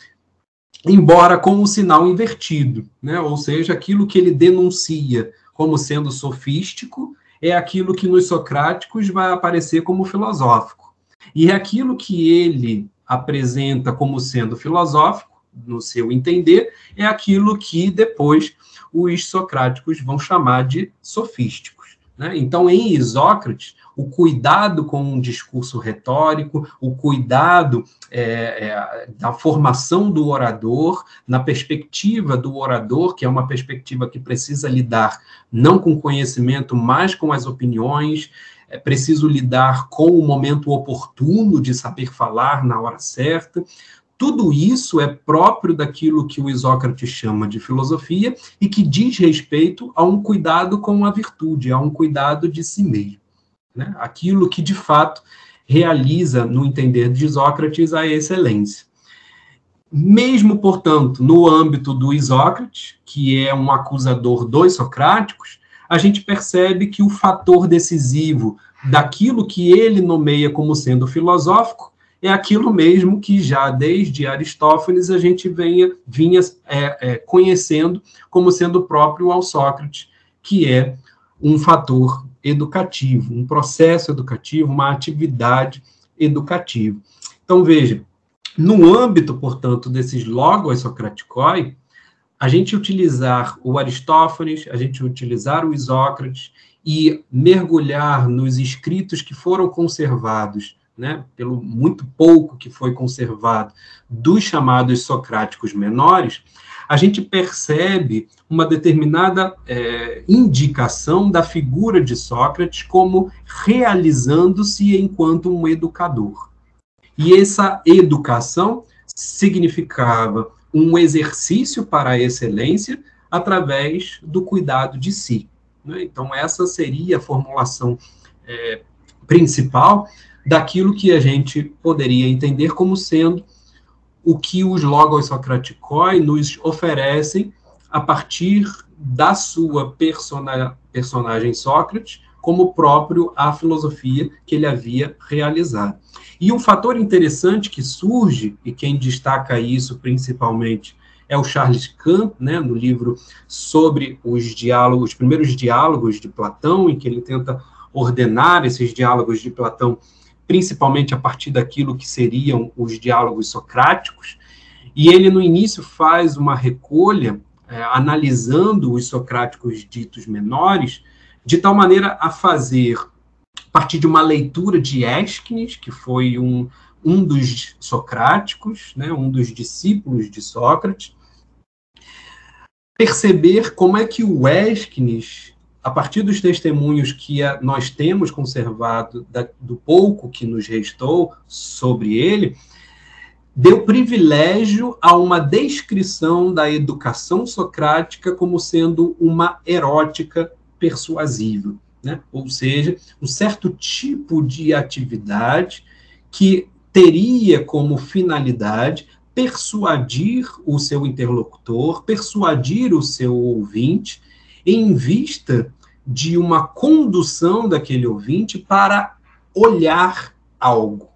embora com o sinal invertido, né? ou seja, aquilo que ele denuncia como sendo sofístico é aquilo que nos socráticos vai aparecer como filosófico. E é aquilo que ele apresenta como sendo filosófico, no seu entender, é aquilo que depois os socráticos vão chamar de sofísticos. Né? Então, em Isócrates, o cuidado com um discurso retórico, o cuidado é, é, da formação do orador, na perspectiva do orador, que é uma perspectiva que precisa lidar não com conhecimento, mas com as opiniões, é preciso lidar com o momento oportuno de saber falar na hora certa. Tudo isso é próprio daquilo que o Isócrates chama de filosofia e que diz respeito a um cuidado com a virtude, a um cuidado de si mesmo. Né? Aquilo que, de fato, realiza, no entender de Isócrates, a excelência. Mesmo, portanto, no âmbito do Isócrates, que é um acusador dos socráticos, a gente percebe que o fator decisivo daquilo que ele nomeia como sendo filosófico é aquilo mesmo que já desde Aristófanes a gente venha, vinha é, é, conhecendo como sendo próprio ao Sócrates, que é um fator educativo, um processo educativo, uma atividade educativa. Então, veja, no âmbito, portanto, desses logos socraticoi, a gente utilizar o Aristófanes, a gente utilizar o Isócrates e mergulhar nos escritos que foram conservados né, pelo muito pouco que foi conservado dos chamados socráticos menores, a gente percebe uma determinada é, indicação da figura de Sócrates como realizando-se enquanto um educador. E essa educação significava um exercício para a excelência através do cuidado de si. Né? Então, essa seria a formulação é, principal daquilo que a gente poderia entender como sendo o que os logos socraticoi nos oferecem a partir da sua persona, personagem Sócrates, como próprio a filosofia que ele havia realizado. E um fator interessante que surge, e quem destaca isso principalmente é o Charles Kahn, né, no livro sobre os diálogos, os primeiros diálogos de Platão, em que ele tenta ordenar esses diálogos de Platão principalmente a partir daquilo que seriam os diálogos socráticos, e ele no início faz uma recolha é, analisando os socráticos ditos menores, de tal maneira a fazer, a partir de uma leitura de Ésquines, que foi um, um dos socráticos, né, um dos discípulos de Sócrates, perceber como é que o Ésquines a partir dos testemunhos que nós temos conservado, da, do pouco que nos restou sobre ele, deu privilégio a uma descrição da educação socrática como sendo uma erótica persuasiva, né? ou seja, um certo tipo de atividade que teria como finalidade persuadir o seu interlocutor, persuadir o seu ouvinte em vista de uma condução daquele ouvinte para olhar algo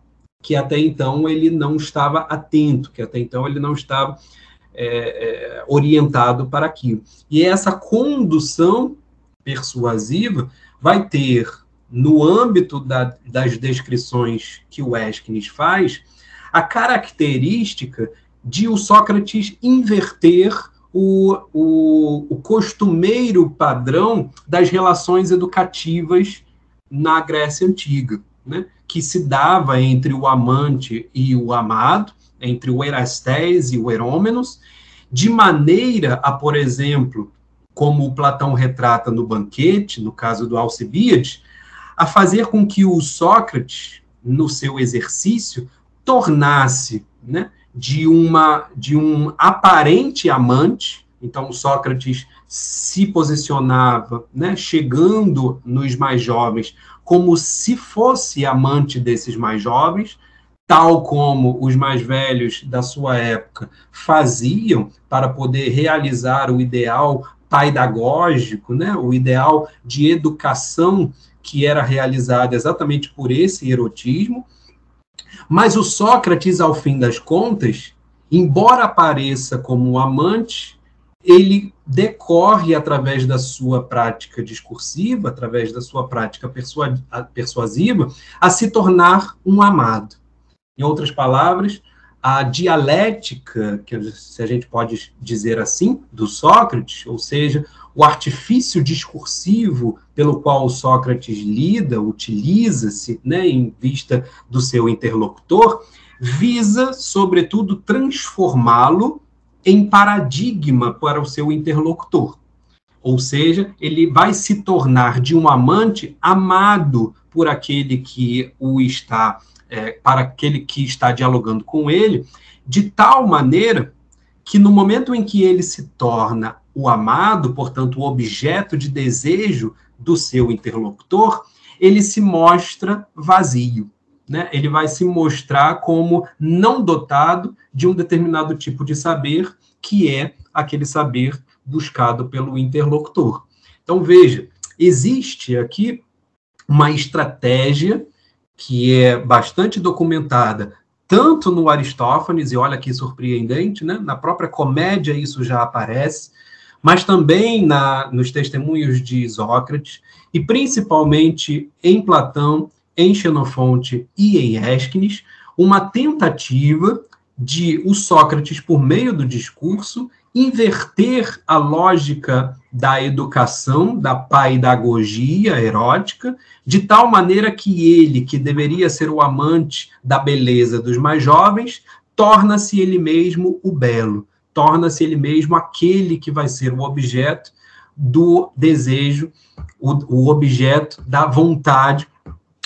que até então ele não estava atento, que até então ele não estava é, é, orientado para aquilo. E essa condução persuasiva vai ter, no âmbito da, das descrições que o Esquines faz, a característica de o Sócrates inverter o, o, o costumeiro padrão das relações educativas na Grécia Antiga, né? que se dava entre o amante e o amado, entre o Erastés e o Herômenos, de maneira a, por exemplo, como Platão retrata no banquete, no caso do Alcibíades, a fazer com que o Sócrates, no seu exercício, tornasse né, de, uma, de um aparente amante, então Sócrates se posicionava, né, chegando nos mais jovens, como se fosse amante desses mais jovens, tal como os mais velhos da sua época faziam para poder realizar o ideal pedagógico, né, o ideal de educação que era realizado exatamente por esse erotismo, mas o Sócrates, ao fim das contas, embora apareça como amante, ele decorre através da sua prática discursiva, através da sua prática persuasiva, a se tornar um amado. Em outras palavras, a dialética, que se a gente pode dizer assim, do Sócrates, ou seja, o artifício discursivo pelo qual Sócrates lida, utiliza-se, né, em vista do seu interlocutor, visa, sobretudo, transformá-lo em paradigma para o seu interlocutor. Ou seja, ele vai se tornar de um amante amado por aquele que o está, é, para aquele que está dialogando com ele, de tal maneira que no momento em que ele se torna o amado, portanto, o objeto de desejo do seu interlocutor, ele se mostra vazio. Né? Ele vai se mostrar como não dotado de um determinado tipo de saber, que é aquele saber buscado pelo interlocutor. Então, veja, existe aqui uma estratégia que é bastante documentada tanto no Aristófanes, e olha que surpreendente, né? na própria comédia isso já aparece, mas também na, nos testemunhos de Sócrates, e principalmente em Platão, em Xenofonte e em Ésquines, uma tentativa de o Sócrates, por meio do discurso, inverter a lógica da educação, da paidagogia erótica, de tal maneira que ele, que deveria ser o amante da beleza dos mais jovens, torna-se ele mesmo o belo, torna-se ele mesmo aquele que vai ser o objeto do desejo, o, o objeto da vontade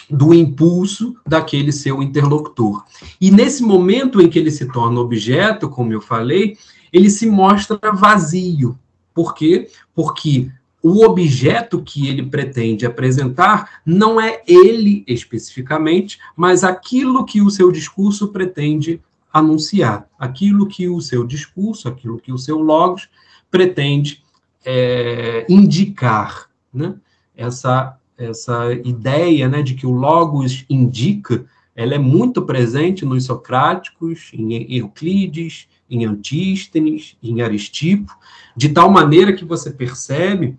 do impulso daquele seu interlocutor. E nesse momento em que ele se torna objeto, como eu falei, ele se mostra vazio. Por quê? Porque o objeto que ele pretende apresentar não é ele especificamente, mas aquilo que o seu discurso pretende anunciar, aquilo que o seu discurso, aquilo que o seu logos pretende é, indicar. Né? Essa essa ideia né, de que o logos indica, ela é muito presente nos socráticos, em Euclides, em Antístenes, em Aristipo, de tal maneira que você percebe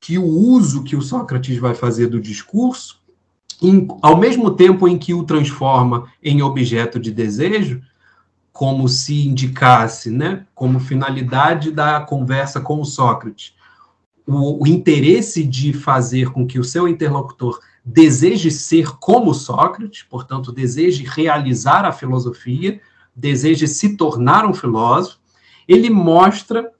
que o uso que o Sócrates vai fazer do discurso, em, ao mesmo tempo em que o transforma em objeto de desejo, como se indicasse, né, como finalidade da conversa com o Sócrates, o, o interesse de fazer com que o seu interlocutor deseje ser como Sócrates, portanto, deseje realizar a filosofia, deseje se tornar um filósofo, ele mostra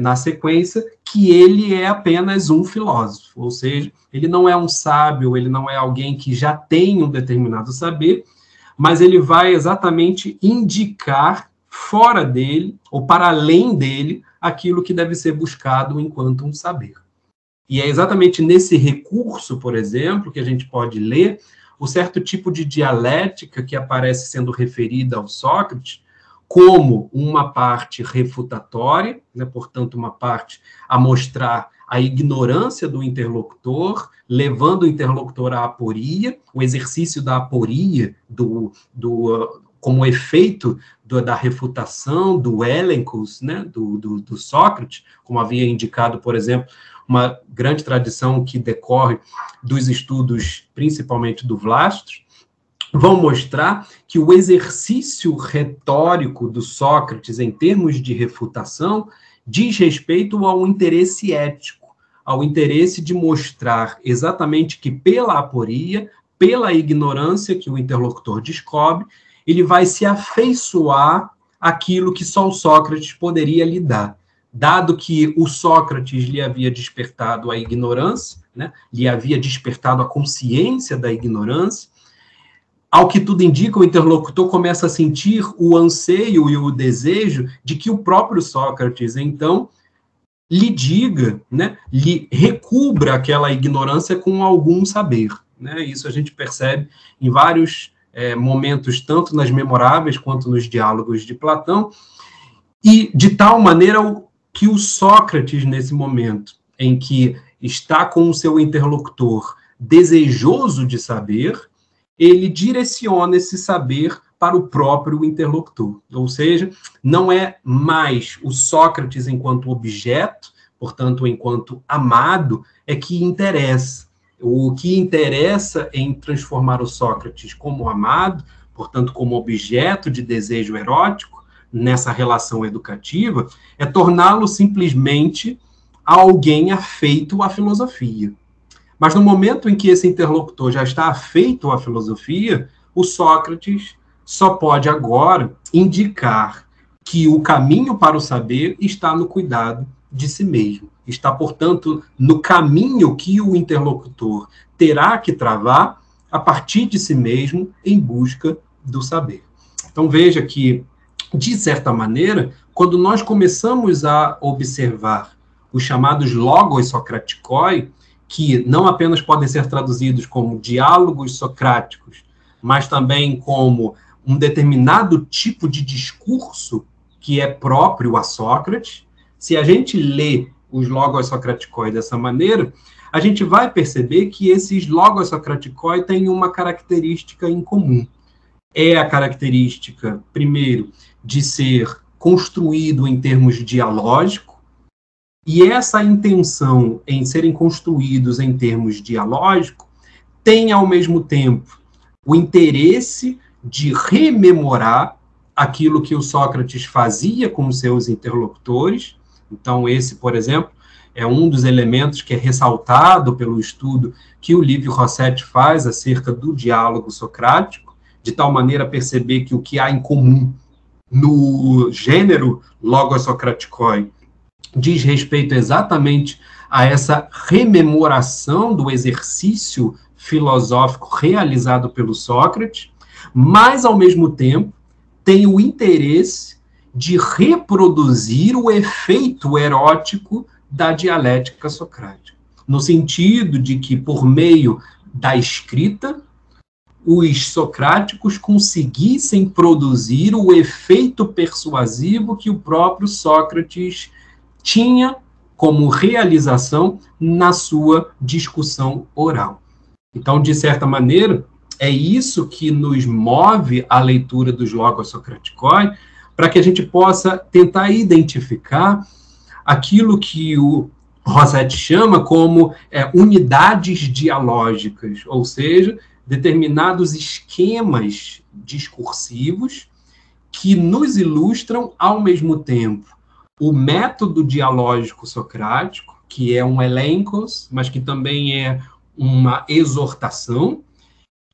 na sequência que ele é apenas um filósofo, ou seja, ele não é um sábio, ele não é alguém que já tem um determinado saber, mas ele vai exatamente indicar fora dele, ou para além dele, aquilo que deve ser buscado enquanto um saber. E é exatamente nesse recurso, por exemplo, que a gente pode ler o certo tipo de dialética que aparece sendo referida ao Sócrates como uma parte refutatória, né, portanto, uma parte a mostrar a ignorância do interlocutor, levando o interlocutor à aporia, o exercício da aporia, do, do, como efeito do, da refutação do Elencos, né, do, do, do, Sócrates, como havia indicado, por exemplo, uma grande tradição que decorre dos estudos, principalmente do Vlastos, vão mostrar que o exercício retórico do Sócrates, em termos de refutação, diz respeito ao interesse ético, ao interesse de mostrar exatamente que, pela aporia, pela ignorância que o interlocutor descobre, ele vai se afeiçoar aquilo que só o Sócrates poderia lhe dar. Dado que o Sócrates lhe havia despertado a ignorância, né, lhe havia despertado a consciência da ignorância, ao que tudo indica, o interlocutor começa a sentir o anseio e o desejo de que o próprio Sócrates, então, lhe diga, né, lhe recubra aquela ignorância com algum saber. Né? Isso a gente percebe em vários é, momentos, tanto nas memoráveis quanto nos diálogos de Platão, e de tal maneira que o Sócrates, nesse momento em que está com o seu interlocutor desejoso de saber, ele direciona esse saber para o próprio interlocutor. Ou seja, não é mais o Sócrates enquanto objeto, portanto, enquanto amado, é que interessa, o que interessa em transformar o Sócrates como amado, portanto, como objeto de desejo erótico, nessa relação educativa, é torná-lo simplesmente alguém afeito à filosofia. Mas no momento em que esse interlocutor já está afeito à filosofia, o Sócrates só pode agora indicar que o caminho para o saber está no cuidado de si mesmo. Está, portanto, no caminho que o interlocutor terá que travar a partir de si mesmo em busca do saber. Então veja que, de certa maneira, quando nós começamos a observar os chamados logos socraticoi, que não apenas podem ser traduzidos como diálogos socráticos, mas também como um determinado tipo de discurso que é próprio a Sócrates, se a gente lê os logos socraticoi dessa maneira, a gente vai perceber que esses logos socraticoi têm uma característica em comum. É a característica, primeiro, de ser construído em termos dialógico, e essa intenção em serem construídos em termos dialógico tem, ao mesmo tempo, o interesse de rememorar aquilo que o Sócrates fazia com seus interlocutores. Então, esse, por exemplo, é um dos elementos que é ressaltado pelo estudo que o Livio Rossetti faz acerca do diálogo socrático, de tal maneira perceber que o que há em comum no gênero logos socraticoi diz respeito exatamente a essa rememoração do exercício filosófico realizado pelo Sócrates, mas, ao mesmo tempo, tem o interesse de reproduzir o efeito erótico da dialética socrática, no sentido de que, por meio da escrita, os socráticos conseguissem produzir o efeito persuasivo que o próprio Sócrates tinha como realização na sua discussão oral. Então, de certa maneira, é isso que nos move a leitura dos Logos Socraticoi, para que a gente possa tentar identificar aquilo que o Rossetti chama como é, unidades dialógicas, ou seja, determinados esquemas discursivos que nos ilustram, ao mesmo tempo, o método dialógico socrático, que é um elencos, mas que também é uma exortação,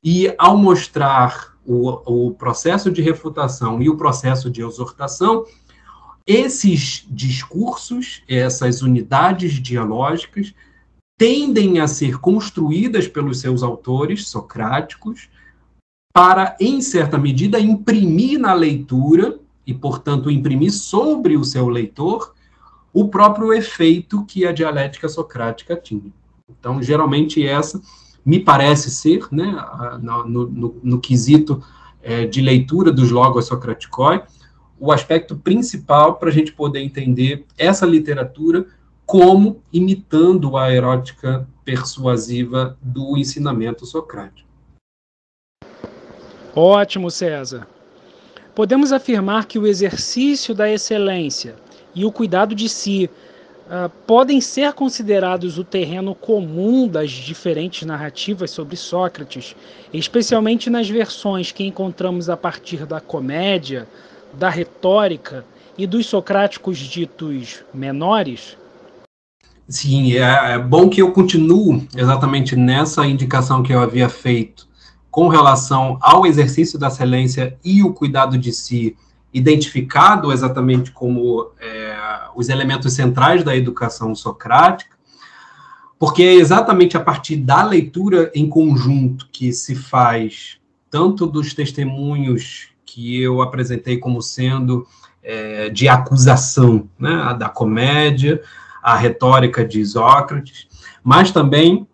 e ao mostrar o, o processo de refutação e o processo de exortação, esses discursos, essas unidades dialógicas, tendem a ser construídas pelos seus autores socráticos para, em certa medida, imprimir na leitura e, portanto, imprimir sobre o seu leitor o próprio efeito que a dialética socrática tinha. Então, geralmente, essa me parece ser, né, no, no, no quesito é, de leitura dos logos socraticoi, o aspecto principal para a gente poder entender essa literatura como imitando a erótica persuasiva do ensinamento socrático. Ótimo, César. Podemos afirmar que o exercício da excelência e o cuidado de si uh, podem ser considerados o terreno comum das diferentes narrativas sobre Sócrates, especialmente nas versões que encontramos a partir da comédia, da retórica e dos socráticos ditos menores? Sim, é, é bom que eu continuo exatamente nessa indicação que eu havia feito com relação ao exercício da excelência e o cuidado de si, identificado exatamente como é, os elementos centrais da educação socrática, porque é exatamente a partir da leitura em conjunto que se faz tanto dos testemunhos que eu apresentei como sendo é, de acusação, né, da comédia, a retórica de Sócrates, mas também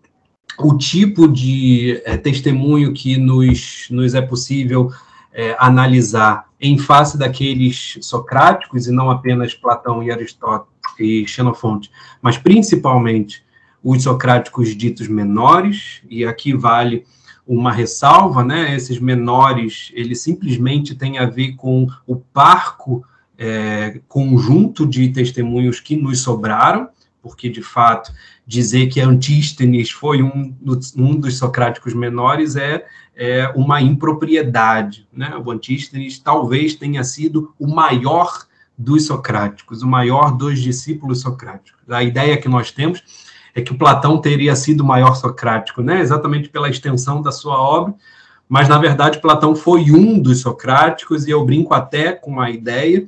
o tipo de é, testemunho que nos, nos é possível é, analisar em face daqueles socráticos, e não apenas Platão e Aristóteles e Xenofonte, mas principalmente os socráticos ditos menores, e aqui vale uma ressalva, né? Esses menores, eles simplesmente têm a ver com o parco é, conjunto de testemunhos que nos sobraram, porque de fato dizer que Antístenes foi um, um dos socráticos menores é, é uma impropriedade, né? O Antístenes talvez tenha sido o maior dos socráticos, o maior dos discípulos socráticos. A ideia que nós temos é que Platão teria sido o maior socrático, né? exatamente pela extensão da sua obra, mas, na verdade, Platão foi um dos socráticos, e eu brinco até com a ideia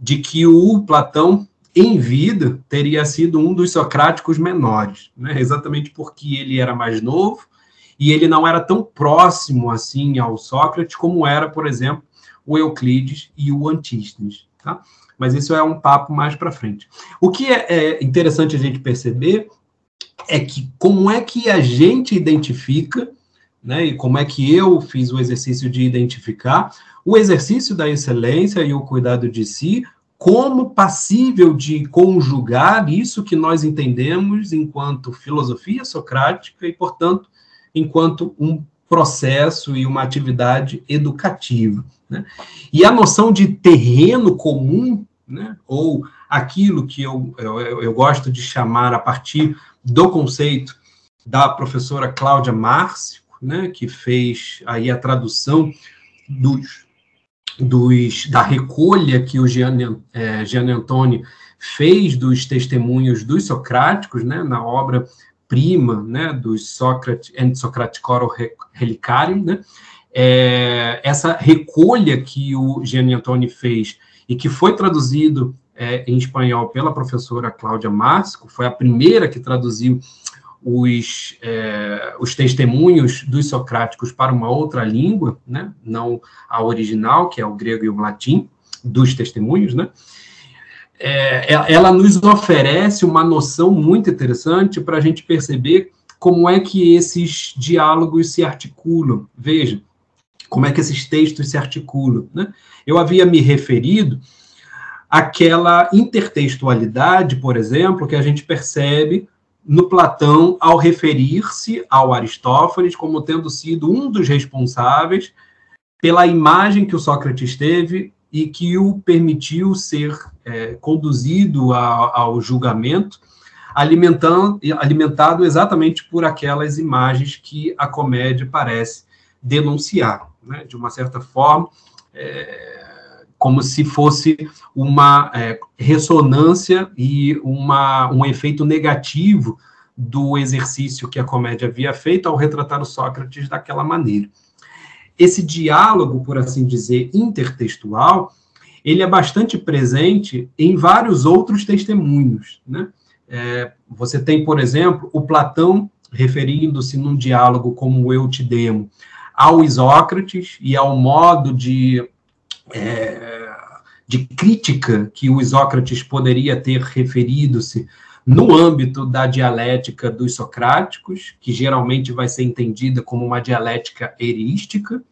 de que o Platão em vida, teria sido um dos socráticos menores, né? exatamente porque ele era mais novo e ele não era tão próximo assim ao Sócrates como era, por exemplo, o Euclides e o Antístenes. Tá? Mas isso é um papo mais para frente. O que é, é interessante a gente perceber é que como é que a gente identifica, né, e como é que eu fiz o exercício de identificar o exercício da excelência e o cuidado de si como passível de conjugar isso que nós entendemos enquanto filosofia socrática e, portanto, enquanto um processo e uma atividade educativa. Né? E a noção de terreno comum, né, ou aquilo que eu, eu, eu gosto de chamar a partir do conceito da professora Cláudia Márcio, né, que fez aí a tradução dos dos, da recolha que o Gianni, é, Antoni fez dos testemunhos dos socráticos, né, na obra prima, né, dos Sócrates and Socraticoro Relicarium, né, é, essa recolha que o Gianni Antoni fez e que foi traduzido é, em espanhol pela professora Cláudia Márcio, foi a primeira que traduziu os, é, os testemunhos dos socráticos para uma outra língua, né, não a original, que é o grego e o latim, dos testemunhos, né, é, é ela nos oferece uma noção muito interessante para a gente perceber como é que esses diálogos se articulam. Veja, como é que esses textos se articulam. Né? Eu havia me referido àquela intertextualidade, por exemplo, que a gente percebe no Platão ao referir-se ao Aristófanes como tendo sido um dos responsáveis pela imagem que o Sócrates teve e que o permitiu ser é, conduzido a, ao julgamento, alimentando, alimentado exatamente por aquelas imagens que a comédia parece denunciar. Né? De uma certa forma, é, como se fosse uma é, ressonância e uma, um efeito negativo do exercício que a comédia havia feito ao retratar o Sócrates daquela maneira. Esse diálogo, por assim dizer, intertextual, ele é bastante presente em vários outros testemunhos. Né? É, você tem, por exemplo, o Platão referindo-se num diálogo como Eu Te Demo ao Isócrates e ao modo de é, de crítica que o Isócrates poderia ter referido-se no âmbito da dialética dos socráticos, que geralmente vai ser entendida como uma dialética erística.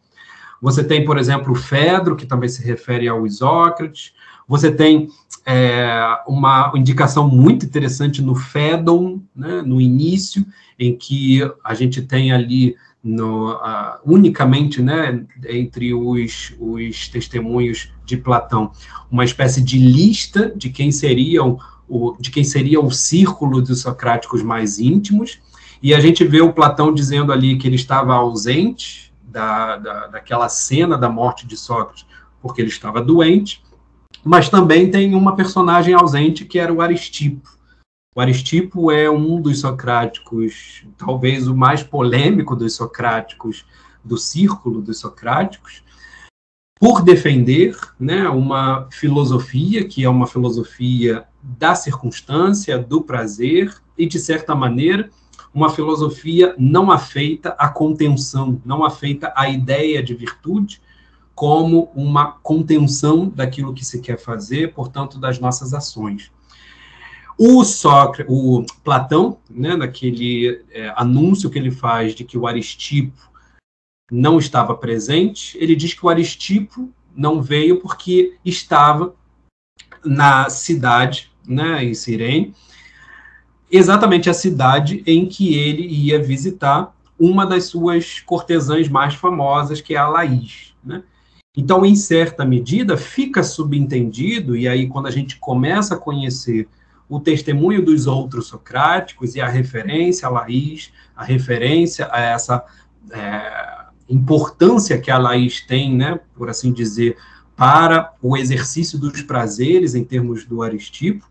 Você tem, por exemplo, o Fedro, que também se refere ao Isócrates. Você tem é, uma indicação muito interessante no Fédon, né, no início, em que a gente tem ali no, uh, unicamente né, entre os, os testemunhos de Platão, uma espécie de lista de quem seriam o, de quem seria o círculo dos socráticos mais íntimos, e a gente vê o Platão dizendo ali que ele estava ausente da, da, daquela cena da morte de Sócrates, porque ele estava doente, mas também tem uma personagem ausente que era o Aristipo. O Aristipo é um dos socráticos, talvez o mais polêmico dos socráticos, do círculo dos socráticos, por defender né, uma filosofia que é uma filosofia da circunstância, do prazer, e, de certa maneira, uma filosofia não afeita à contenção, não afeita à ideia de virtude, como uma contenção daquilo que se quer fazer, portanto, das nossas ações. O Sócrates, o Platão, né, naquele é, anúncio que ele faz de que o Aristipo não estava presente, ele diz que o Aristipo não veio porque estava na cidade, né, em Cirene, exatamente a cidade em que ele ia visitar uma das suas cortesãs mais famosas, que é a Laís, né? Então, em certa medida, fica subentendido, e aí quando a gente começa a conhecer o testemunho dos outros socráticos e a referência a Laís, a referência a essa é, importância que a Laís tem, né, por assim dizer, para o exercício dos prazeres em termos do Aristipo,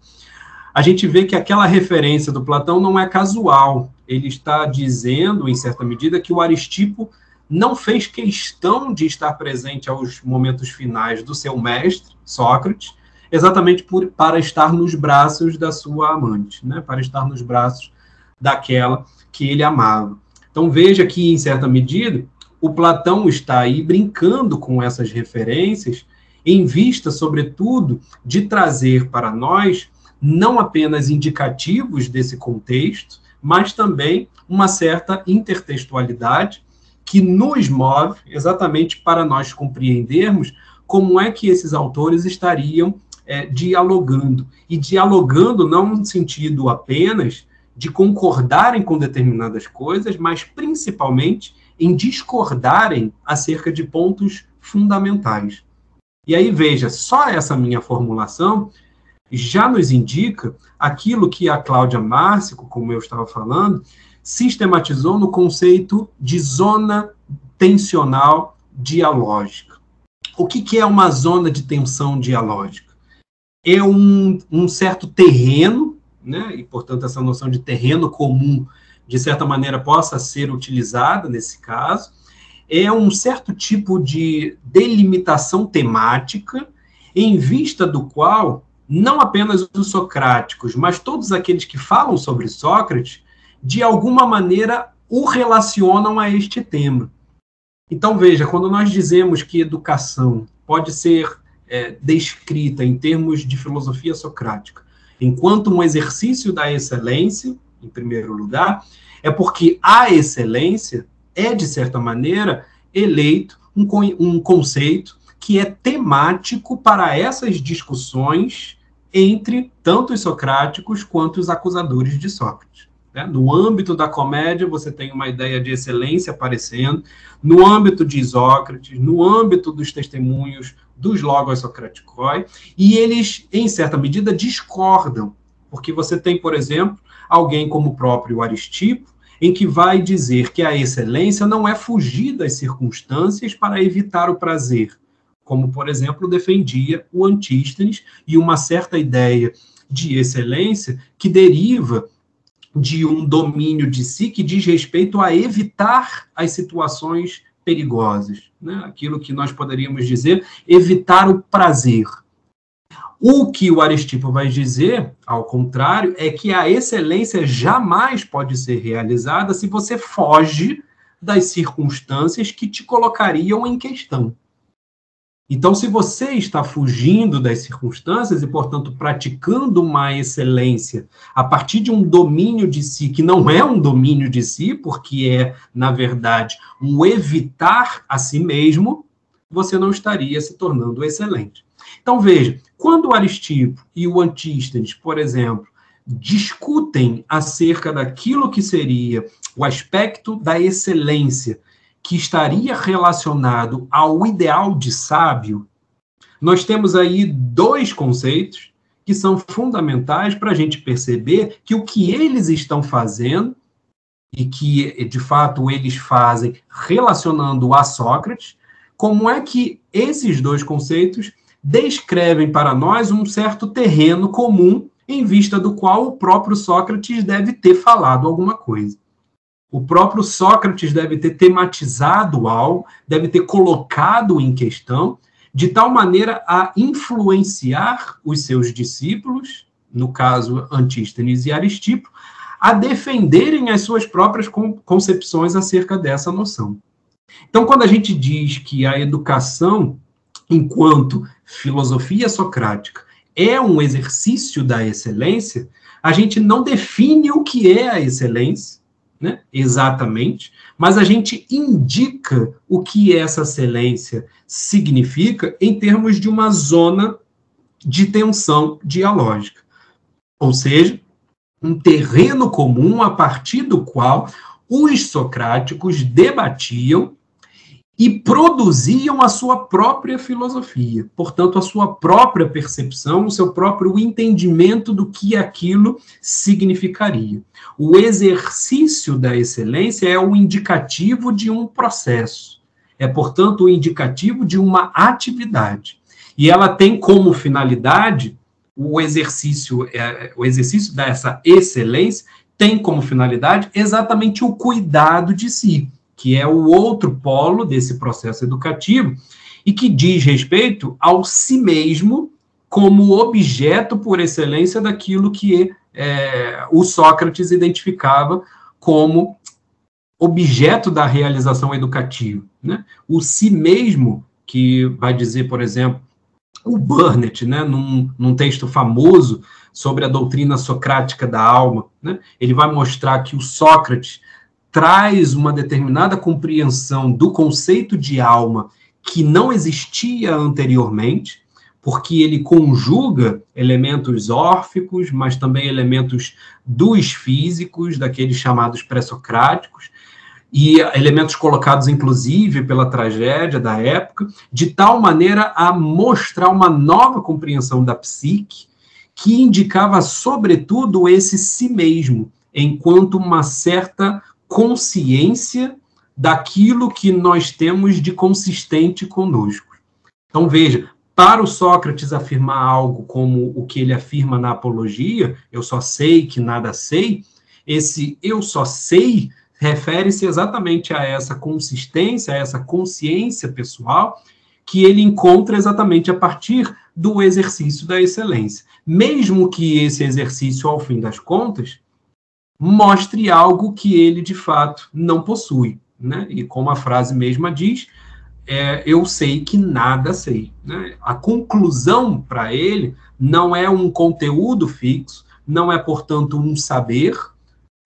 a gente vê que aquela referência do Platão não é casual. Ele está dizendo, em certa medida, que o Aristipo não fez questão de estar presente aos momentos finais do seu mestre, Sócrates, exatamente por, para estar nos braços da sua amante, né? para estar nos braços daquela que ele amava. Então veja que, em certa medida, o Platão está aí brincando com essas referências, em vista, sobretudo, de trazer para nós não apenas indicativos desse contexto, mas também uma certa intertextualidade que nos move exatamente para nós compreendermos como é que esses autores estariam é, dialogando. E dialogando não no sentido apenas de concordarem com determinadas coisas, mas principalmente em discordarem acerca de pontos fundamentais. E aí, veja, só essa minha formulação já nos indica aquilo que a Cláudia Márcico, como eu estava falando, sistematizou no conceito de zona tensional dialógica. O que, que é uma zona de tensão dialógica? É um, um certo terreno, né, e portanto essa noção de terreno comum, de certa maneira, possa ser utilizada nesse caso, é um certo tipo de delimitação temática em vista do qual não apenas os socráticos, mas todos aqueles que falam sobre Sócrates de alguma maneira o relacionam a este tema. Então, veja, quando nós dizemos que educação pode ser é, descrita em termos de filosofia socrática enquanto um exercício da excelência, em primeiro lugar, é porque a excelência é, de certa maneira, eleito um, um conceito que é temático para essas discussões entre tanto os socráticos quanto os acusadores de Sócrates. Né? No âmbito da comédia, você tem uma ideia de excelência aparecendo, no âmbito de Isócrates, no âmbito dos testemunhos dos logos socraticoi, e eles, em certa medida, discordam, porque você tem, por exemplo, alguém como o próprio Aristipo, em que vai dizer que a excelência não é fugir das circunstâncias para evitar o prazer, como, por exemplo, defendia o Antístenes, e uma certa ideia de excelência que deriva de um domínio de si que diz respeito a evitar as situações perigosas, né? aquilo que nós poderíamos dizer, evitar o prazer. O que o Aristipo vai dizer, ao contrário, é que a excelência jamais pode ser realizada se você foge das circunstâncias que te colocariam em questão. Então, se você está fugindo das circunstâncias e, portanto, praticando uma excelência a partir de um domínio de si, que não é um domínio de si, porque é, na verdade, um evitar a si mesmo, você não estaria se tornando excelente. Então, veja, quando Aristipo e o Antístenes, por exemplo, discutem acerca daquilo que seria o aspecto da excelência que estaria relacionado ao ideal de sábio, nós temos aí dois conceitos que são fundamentais para a gente perceber que o que eles estão fazendo, e que de fato eles fazem relacionando a Sócrates, como é que esses dois conceitos descrevem para nós um certo terreno comum em vista do qual o próprio Sócrates deve ter falado alguma coisa. O próprio Sócrates deve ter tematizado algo, deve ter colocado em questão, de tal maneira a influenciar os seus discípulos, no caso Antístenes e Aristipo, a defenderem as suas próprias concepções acerca dessa noção. Então, quando a gente diz que a educação, enquanto filosofia socrática, é um exercício da excelência, a gente não define o que é a excelência, né? exatamente, mas a gente indica o que essa excelência significa em termos de uma zona de tensão dialógica. Ou seja, um terreno comum a partir do qual os socráticos debatiam e produziam a sua própria filosofia, portanto, a sua própria percepção, o seu próprio entendimento do que aquilo significaria. O exercício da excelência é o indicativo de um processo, é, portanto, o indicativo de uma atividade. E ela tem como finalidade o exercício, é, o exercício dessa excelência tem como finalidade exatamente o cuidado de si que é o outro polo desse processo educativo, e que diz respeito ao si mesmo como objeto por excelência daquilo que é, o Sócrates identificava como objeto da realização educativa. Né? O si mesmo, que vai dizer, por exemplo, o Burnett, né, num, num texto famoso sobre a doutrina socrática da alma, né, ele vai mostrar que o Sócrates traz uma determinada compreensão do conceito de alma que não existia anteriormente, porque ele conjuga elementos órficos, mas também elementos dos físicos, daqueles chamados pré-socráticos, e elementos colocados, inclusive, pela tragédia da época, de tal maneira a mostrar uma nova compreensão da psique, que indicava, sobretudo, esse si mesmo, enquanto uma certa consciência daquilo que nós temos de consistente conosco. Então, veja, para o Sócrates afirmar algo como o que ele afirma na Apologia, eu só sei que nada sei, esse eu só sei refere-se exatamente a essa consistência, a essa consciência pessoal que ele encontra exatamente a partir do exercício da excelência. Mesmo que esse exercício, ao fim das contas, mostre algo que ele de fato não possui. Né? E como a frase mesma diz, é, eu sei que nada sei. Né? A conclusão para ele não é um conteúdo fixo, não é, portanto, um saber,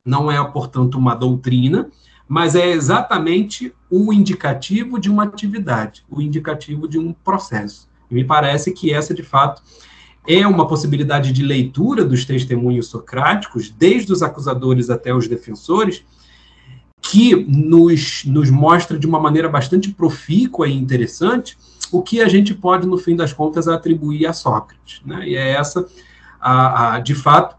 não é, portanto, uma doutrina, mas é exatamente o indicativo de uma atividade, o indicativo de um processo. E me parece que essa, de fato, é uma possibilidade de leitura dos testemunhos socráticos, desde os acusadores até os defensores, que nos, nos mostra de uma maneira bastante profícua e interessante o que a gente pode, no fim das contas, atribuir a Sócrates. Né? E é essa, a, a de fato,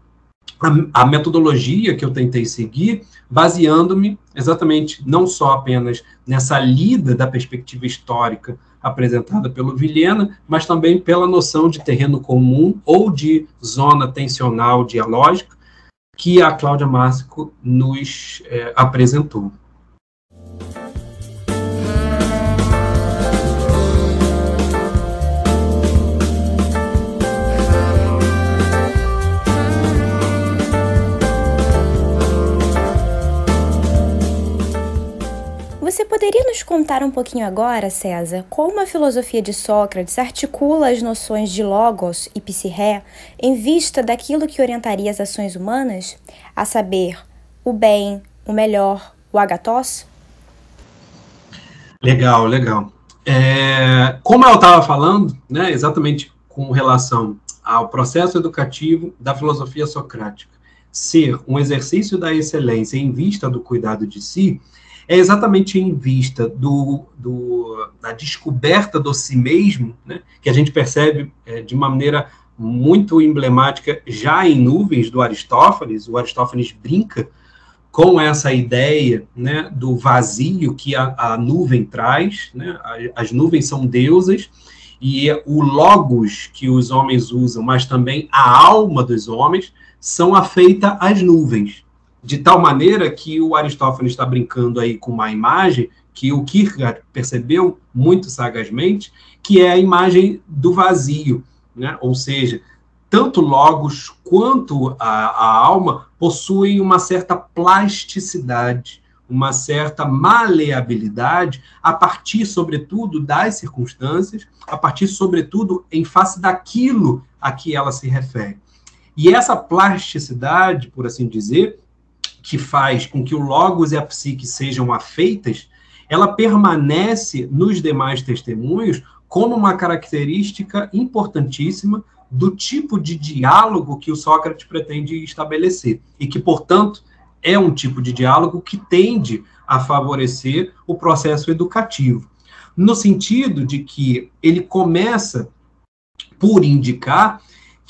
a, a, metodologia que eu tentei seguir, baseando-me exatamente não só apenas nessa lida da perspectiva histórica apresentada pelo Vilhena, mas também pela noção de terreno comum ou de zona tensional dialógica, que a Cláudia Márcio nos é, apresentou. Você poderia nos contar um pouquinho agora, César, como a filosofia de Sócrates articula as noções de logos e psirré em vista daquilo que orientaria as ações humanas, a saber, o bem, o melhor, o agatos? Legal, legal. É, como eu estava falando, né, exatamente com relação ao processo educativo da filosofia socrática, ser um exercício da excelência em vista do cuidado de si, é exatamente em vista do, do, da descoberta do si mesmo, né, que a gente percebe é, de uma maneira muito emblemática já em nuvens do Aristófanes. O Aristófanes brinca com essa ideia né, do vazio que a, a nuvem traz. Né, as nuvens são deusas e o logos que os homens usam, mas também a alma dos homens, são afeita às nuvens de tal maneira que o Aristófanes está brincando aí com uma imagem que o Kierkegaard percebeu muito sagazmente, que é a imagem do vazio, né? ou seja, tanto logos quanto a, a alma possuem uma certa plasticidade, uma certa maleabilidade a partir, sobretudo, das circunstâncias, a partir, sobretudo, em face daquilo a que ela se refere. E essa plasticidade, por assim dizer, que faz com que o logos e a psique sejam afeitas, ela permanece nos demais testemunhos como uma característica importantíssima do tipo de diálogo que o Sócrates pretende estabelecer e que, portanto, é um tipo de diálogo que tende a favorecer o processo educativo, no sentido de que ele começa por indicar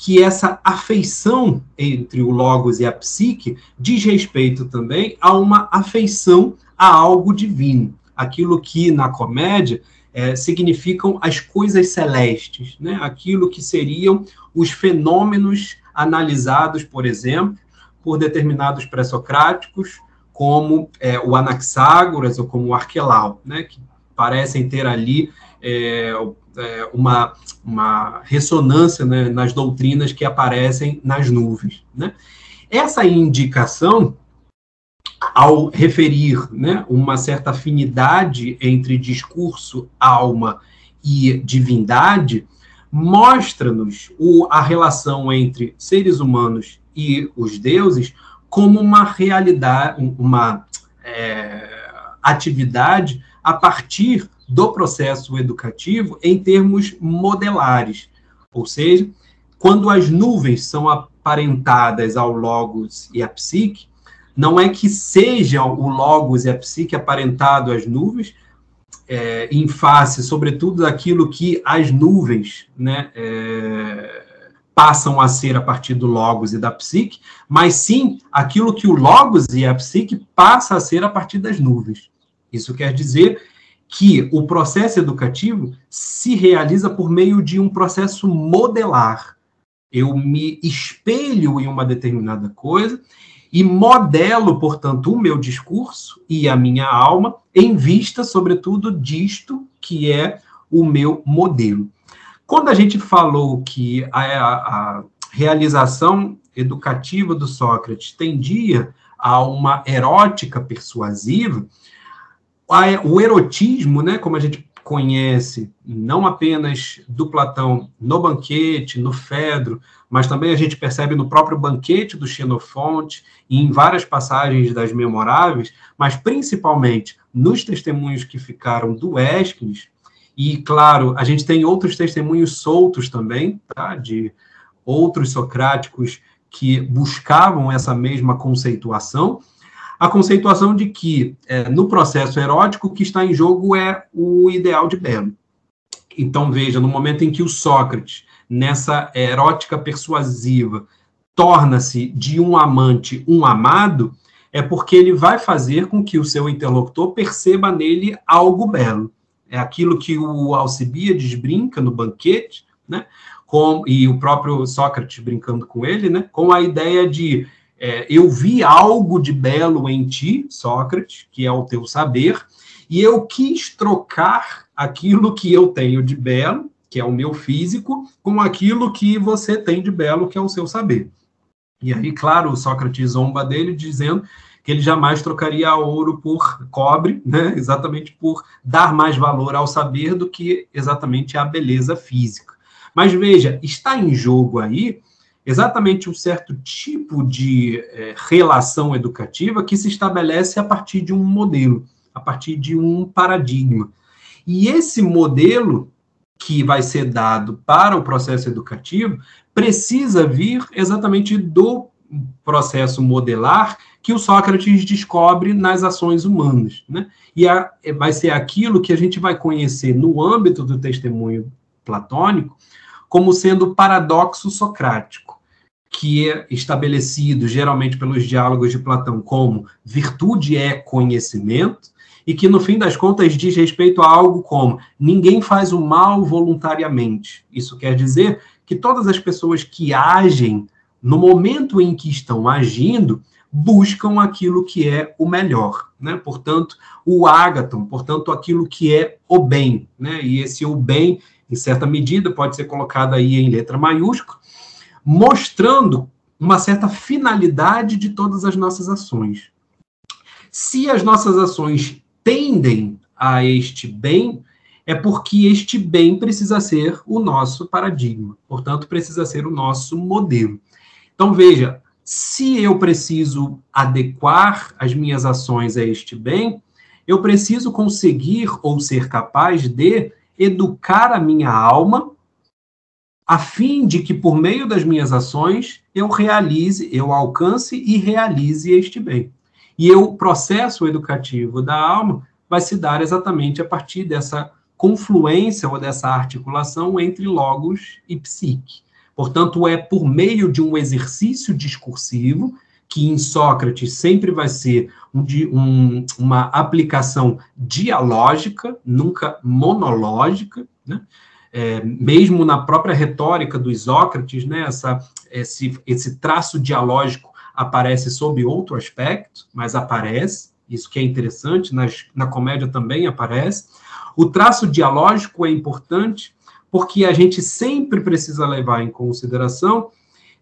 que essa afeição entre o logos e a psique diz respeito também a uma afeição a algo divino, aquilo que na comédia é, significam as coisas celestes, né? aquilo que seriam os fenômenos analisados, por exemplo, por determinados pré-socráticos, como é, o Anaxágoras ou como o Arquelau, né? que parecem ter ali é, é, uma, uma ressonância né, nas doutrinas que aparecem nas nuvens. Né? Essa indicação, ao referir né, uma certa afinidade entre discurso, alma e divindade, mostra-nos a relação entre seres humanos e os deuses como uma realidade, uma é, atividade a partir do processo educativo em termos modelares, ou seja, quando as nuvens são aparentadas ao logos e à psique, não é que sejam o logos e a psique aparentado às nuvens, é, em face, sobretudo, daquilo que as nuvens né, é, passam a ser a partir do logos e da psique, mas sim aquilo que o logos e a psique passa a ser a partir das nuvens. Isso quer dizer que o processo educativo se realiza por meio de um processo modelar. Eu me espelho em uma determinada coisa e modelo, portanto, o meu discurso e a minha alma em vista, sobretudo, disto que é o meu modelo. Quando a gente falou que a, a realização educativa do Sócrates tendia a uma erótica persuasiva, o erotismo, né, como a gente conhece, não apenas do Platão no banquete, no Fedro, mas também a gente percebe no próprio banquete do Xenofonte e em várias passagens das memoráveis, mas principalmente nos testemunhos que ficaram do Esquines, e claro, a gente tem outros testemunhos soltos também, tá, de outros socráticos que buscavam essa mesma conceituação, a conceituação de que é, no processo erótico o que está em jogo é o ideal de belo. Então, veja, no momento em que o Sócrates, nessa erótica persuasiva, torna-se de um amante um amado, é porque ele vai fazer com que o seu interlocutor perceba nele algo belo. É aquilo que o Alcibiades brinca no banquete, né? Com, e o próprio Sócrates brincando com ele, né? Com a ideia de é, eu vi algo de belo em ti, Sócrates, que é o teu saber, e eu quis trocar aquilo que eu tenho de belo, que é o meu físico, com aquilo que você tem de belo, que é o seu saber. E aí, claro, Sócrates zomba dele, dizendo que ele jamais trocaria ouro por cobre, né? (laughs) exatamente por dar mais valor ao saber do que exatamente à beleza física. Mas veja, está em jogo aí exatamente um certo tipo de é, relação educativa que se estabelece a partir de um modelo, a partir de um paradigma. E esse modelo que vai ser dado para o processo educativo precisa vir exatamente do processo modelar que o Sócrates descobre nas ações humanas. Né? E a, vai ser aquilo que a gente vai conhecer no âmbito do testemunho platônico como sendo o paradoxo socrático, que é estabelecido geralmente pelos diálogos de Platão como virtude é conhecimento, e que no fim das contas diz respeito a algo como ninguém faz o mal voluntariamente. Isso quer dizer que todas as pessoas que agem no momento em que estão agindo buscam aquilo que é o melhor, né? Portanto, o ágaton, portanto, aquilo que é o bem, né? E esse o bem em certa medida, pode ser colocado aí em letra maiúscula, mostrando uma certa finalidade de todas as nossas ações. Se as nossas ações tendem a este bem, é porque este bem precisa ser o nosso paradigma, portanto, precisa ser o nosso modelo. Então, veja, se eu preciso adequar as minhas ações a este bem, eu preciso conseguir ou ser capaz de educar a minha alma, a fim de que, por meio das minhas ações, eu realize, eu alcance e realize este bem. E o processo educativo da alma vai se dar exatamente a partir dessa confluência ou dessa articulação entre logos e psique. Portanto, é por meio de um exercício discursivo que em Sócrates sempre vai ser um, um, uma aplicação dialógica, nunca monológica, né? É, mesmo na própria retórica dos Sócrates, né, essa, esse, esse traço dialógico aparece sob outro aspecto, mas aparece, isso que é interessante, nas, na comédia também aparece. O traço dialógico é importante porque a gente sempre precisa levar em consideração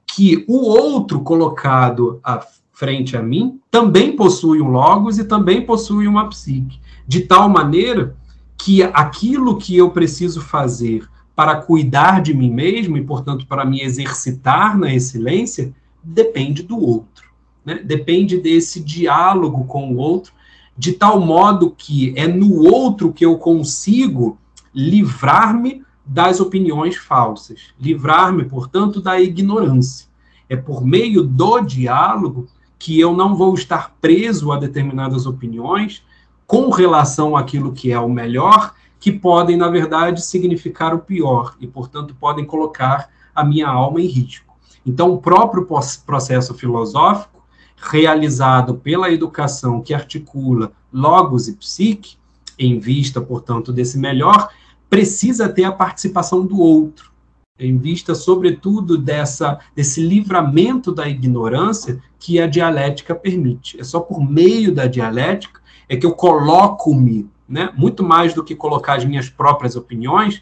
que o outro colocado à frente a mim também possui um logos e também possui uma psique, de tal maneira que aquilo que eu preciso fazer para cuidar de mim mesmo e, portanto, para me exercitar na excelência, depende do outro. Né? Depende desse diálogo com o outro, de tal modo que é no outro que eu consigo livrar-me das opiniões falsas, livrar-me, portanto, da ignorância. É por meio do diálogo que eu não vou estar preso a determinadas opiniões com relação àquilo que é o melhor, que podem, na verdade, significar o pior e, portanto, podem colocar a minha alma em risco. Então, o próprio processo filosófico, realizado pela educação que articula logos e psique, em vista, portanto, desse melhor, precisa ter a participação do outro, em vista, sobretudo, dessa, desse livramento da ignorância que a dialética permite. É só por meio da dialética é que eu coloco-me, né, muito mais do que colocar as minhas próprias opiniões,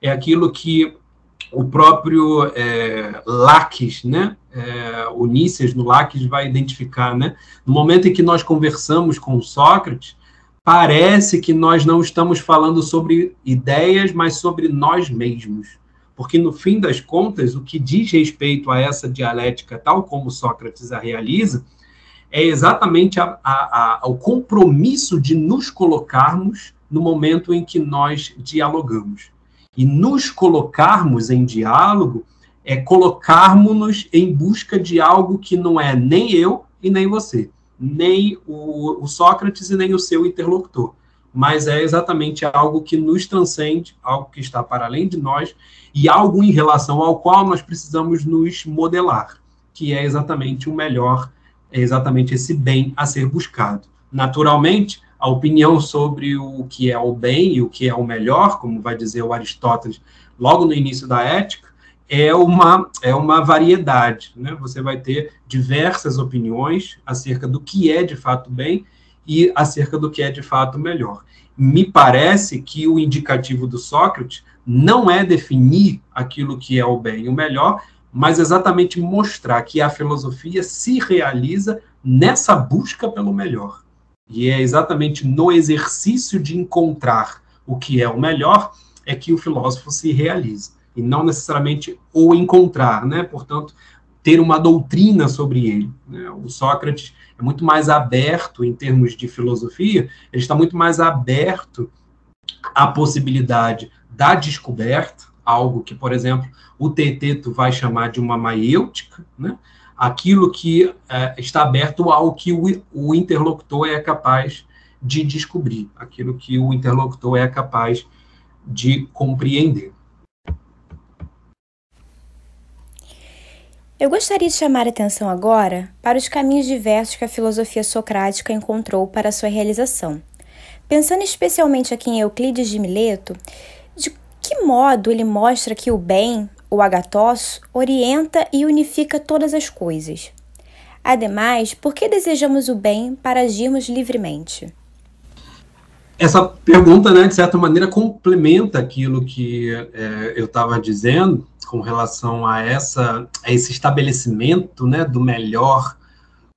é aquilo que o próprio é, Laques, né, é, no Laques vai identificar, né, no momento em que nós conversamos com Sócrates, parece que nós não estamos falando sobre ideias, mas sobre nós mesmos. Porque, no fim das contas, o que diz respeito a essa dialética, tal como Sócrates a realiza, é exatamente a, a, a, o compromisso de nos colocarmos no momento em que nós dialogamos. E nos colocarmos em diálogo é colocarmos-nos em busca de algo que não é nem eu e nem você nem o, o Sócrates e nem o seu interlocutor, mas é exatamente algo que nos transcende, algo que está para além de nós e algo em relação ao qual nós precisamos nos modelar, que é exatamente o melhor, é exatamente esse bem a ser buscado. Naturalmente, a opinião sobre o que é o bem e o que é o melhor, como vai dizer o Aristóteles logo no início da ética, é uma, é uma variedade. Né? Você vai ter diversas opiniões acerca do que é de fato bem e acerca do que é de fato melhor. Me parece que o indicativo do Sócrates não é definir aquilo que é o bem e o melhor, mas exatamente mostrar que a filosofia se realiza nessa busca pelo melhor. E é exatamente no exercício de encontrar o que é o melhor é que o filósofo se realiza e não necessariamente o encontrar, né? Portanto, ter uma doutrina sobre ele. Né? O Sócrates é muito mais aberto em termos de filosofia, ele está muito mais aberto à possibilidade da descoberta, algo que, por exemplo, o Teteto vai chamar de uma maiêutica, né? aquilo que é, está aberto ao que o, o interlocutor é capaz de descobrir, aquilo que o interlocutor é capaz de compreender. Eu gostaria de chamar a atenção agora para os caminhos diversos que a filosofia socrática encontrou para sua realização. Pensando especialmente aqui em Euclides de Mileto, que modo ele mostra que o bem, o agatos, orienta e unifica todas as coisas? Ademais, por que desejamos o bem para agirmos livremente? Essa pergunta, né, de certa maneira, complementa aquilo que é, eu estava dizendo com relação a, essa, a esse estabelecimento né, do melhor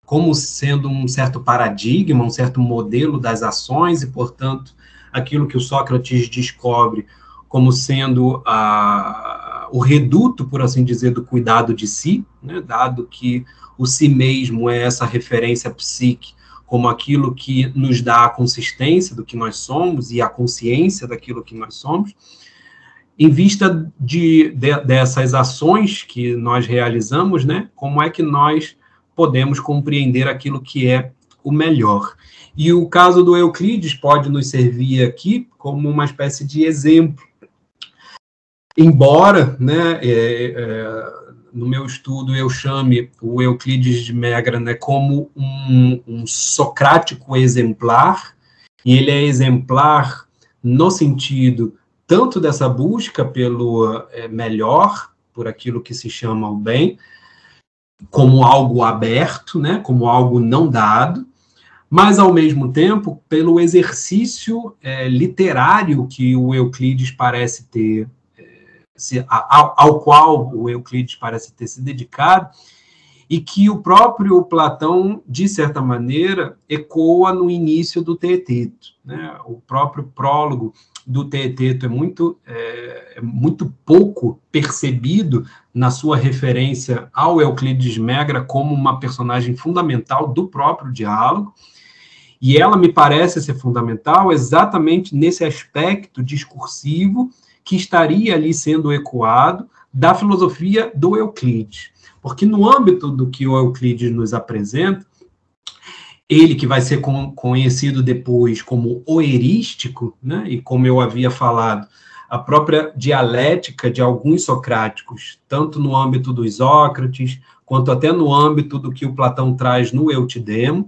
como sendo um certo paradigma, um certo modelo das ações, e, portanto, aquilo que o Sócrates descobre como sendo a, o reduto, por assim dizer, do cuidado de si, né, dado que o si mesmo é essa referência psíquica como aquilo que nos dá a consistência do que nós somos e a consciência daquilo que nós somos, em vista de, de, dessas ações que nós realizamos, né, como é que nós podemos compreender aquilo que é o melhor. E o caso do Euclides pode nos servir aqui como uma espécie de exemplo. Embora, né, é, é, no meu estudo eu chame o Euclides de Megra né, como um, um socrático exemplar, e ele é exemplar no sentido tanto dessa busca pelo é, melhor, por aquilo que se chama o bem, como algo aberto, né, como algo não dado, mas ao mesmo tempo pelo exercício é, literário que o Euclides parece ter se, ao, ao qual o Euclides parece ter se dedicado, e que o próprio Platão, de certa maneira, ecoa no início do Teeteto. Né? O próprio prólogo do Teeteto é muito, é, é, muito pouco percebido na sua referência ao Euclides Megra como uma personagem fundamental do próprio diálogo, e ela me parece ser fundamental exatamente nesse aspecto discursivo que estaria ali sendo ecoado da filosofia do Euclides. Porque no âmbito do que o Euclides nos apresenta, ele que vai ser conhecido depois como o erístico, né? e como eu havia falado, a própria dialética de alguns socráticos, tanto no âmbito dos Sócrates, quanto até no âmbito do que o Platão traz no Eutidemo,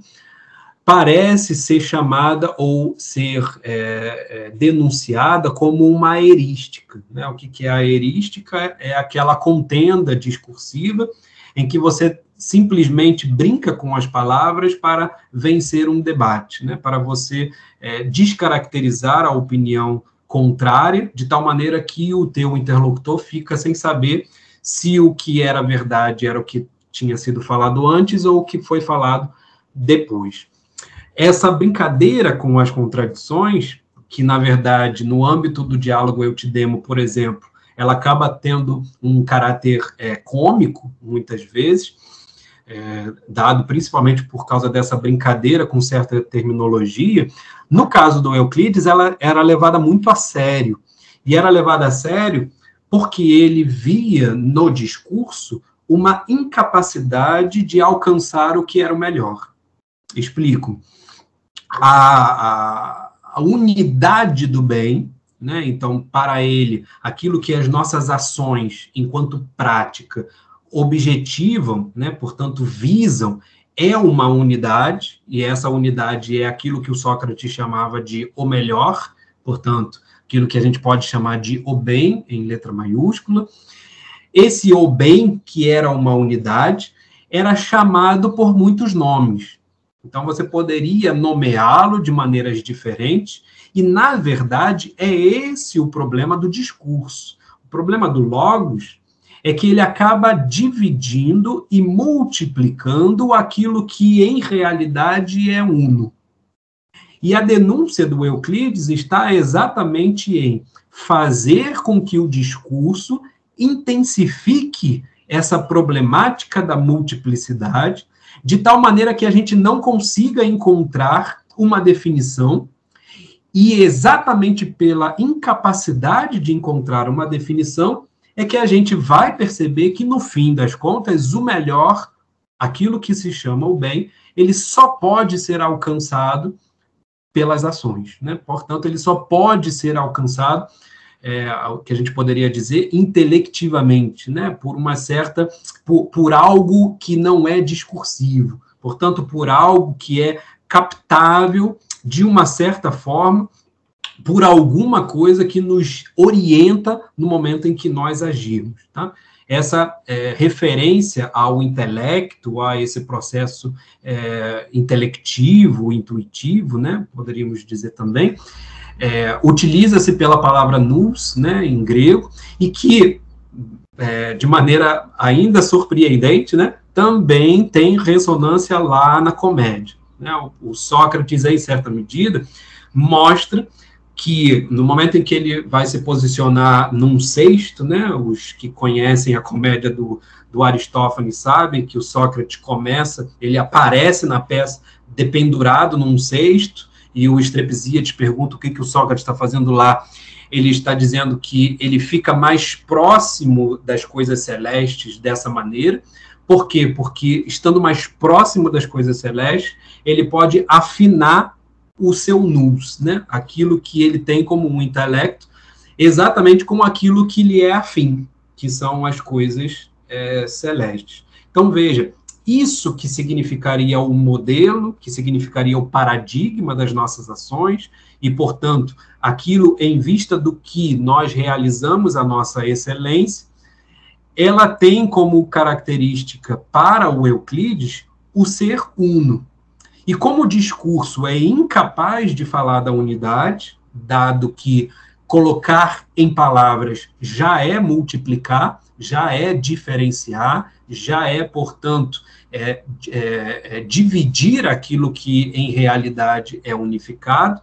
parece ser chamada ou ser é, é, denunciada como uma erística. Né? O que, que é a erística? É aquela contenda discursiva em que você simplesmente brinca com as palavras para vencer um debate, né? para você é, descaracterizar a opinião contrária, de tal maneira que o teu interlocutor fica sem saber se o que era verdade era o que tinha sido falado antes ou o que foi falado depois. Essa brincadeira com as contradições, que na verdade, no âmbito do diálogo eu te demo, por exemplo, ela acaba tendo um caráter é, cômico, muitas vezes, é, dado principalmente por causa dessa brincadeira com certa terminologia. No caso do Euclides, ela era levada muito a sério. E era levada a sério porque ele via no discurso uma incapacidade de alcançar o que era o melhor. Explico a, a, unidade do bem, né? Então, para ele, aquilo que as nossas ações, enquanto prática, objetivam, né? portanto, visam, é uma unidade, e essa unidade é aquilo que o Sócrates chamava de o melhor, portanto, aquilo que a gente pode chamar de o bem, em letra maiúscula. Esse o bem, que era uma unidade, era chamado por muitos nomes. Então, você poderia nomeá-lo de maneiras diferentes, e, na verdade, é esse o problema do discurso. O problema do Logos é que ele acaba dividindo e multiplicando aquilo que, em realidade, é uno. E a denúncia do Euclides está exatamente em fazer com que o discurso intensifique essa problemática da multiplicidade de tal maneira que a gente não consiga encontrar uma definição, e exatamente pela incapacidade de encontrar uma definição, é que a gente vai perceber que, no fim das contas, o melhor, aquilo que se chama o bem, ele só pode ser alcançado pelas ações. Né? Portanto, ele só pode ser alcançado é, que a gente poderia dizer intelectivamente, né, por uma certa, por, por algo que não é discursivo, portanto, por algo que é captável de uma certa forma, por alguma coisa que nos orienta no momento em que nós agimos, tá? Essa é, referência ao intelecto, a esse processo é, intelectivo, intuitivo, né, poderíamos dizer também, é, utiliza-se pela palavra nous, né, em grego, e que, é, de maneira ainda surpreendente, né, também tem ressonância lá na comédia. Né? O, o Sócrates, em certa medida, mostra que no momento em que ele vai se posicionar num sexto, né, os que conhecem a comédia do, do Aristófanes sabem que o Sócrates começa, ele aparece na peça dependurado num sexto, e o Estrepsíades pergunta o que, que o Sócrates está fazendo lá. Ele está dizendo que ele fica mais próximo das coisas celestes dessa maneira. Por quê? Porque estando mais próximo das coisas celestes, ele pode afinar o seu nous, né? aquilo que ele tem como um intelecto, exatamente como aquilo que lhe é afim, que são as coisas é, celestes. Então, veja, isso que significaria o modelo, que significaria o paradigma das nossas ações, e, portanto, aquilo em vista do que nós realizamos a nossa excelência, ela tem como característica para o Euclides o ser uno. E como o discurso é incapaz de falar da unidade, dado que colocar em palavras já é multiplicar, já é diferenciar, já é, portanto, é, é, é dividir aquilo que em realidade é unificado.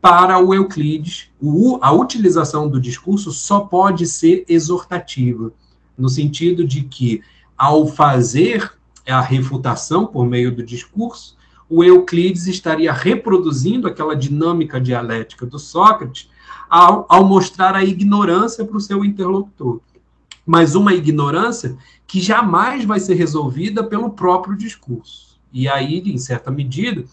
Para o Euclides, o, a utilização do discurso só pode ser exortativa, no sentido de que, ao fazer a refutação por meio do discurso, o Euclides estaria reproduzindo aquela dinâmica dialética do Sócrates ao, ao mostrar a ignorância para o seu interlocutor. Mas uma ignorância que jamais vai ser resolvida pelo próprio discurso. E aí, em certa medida,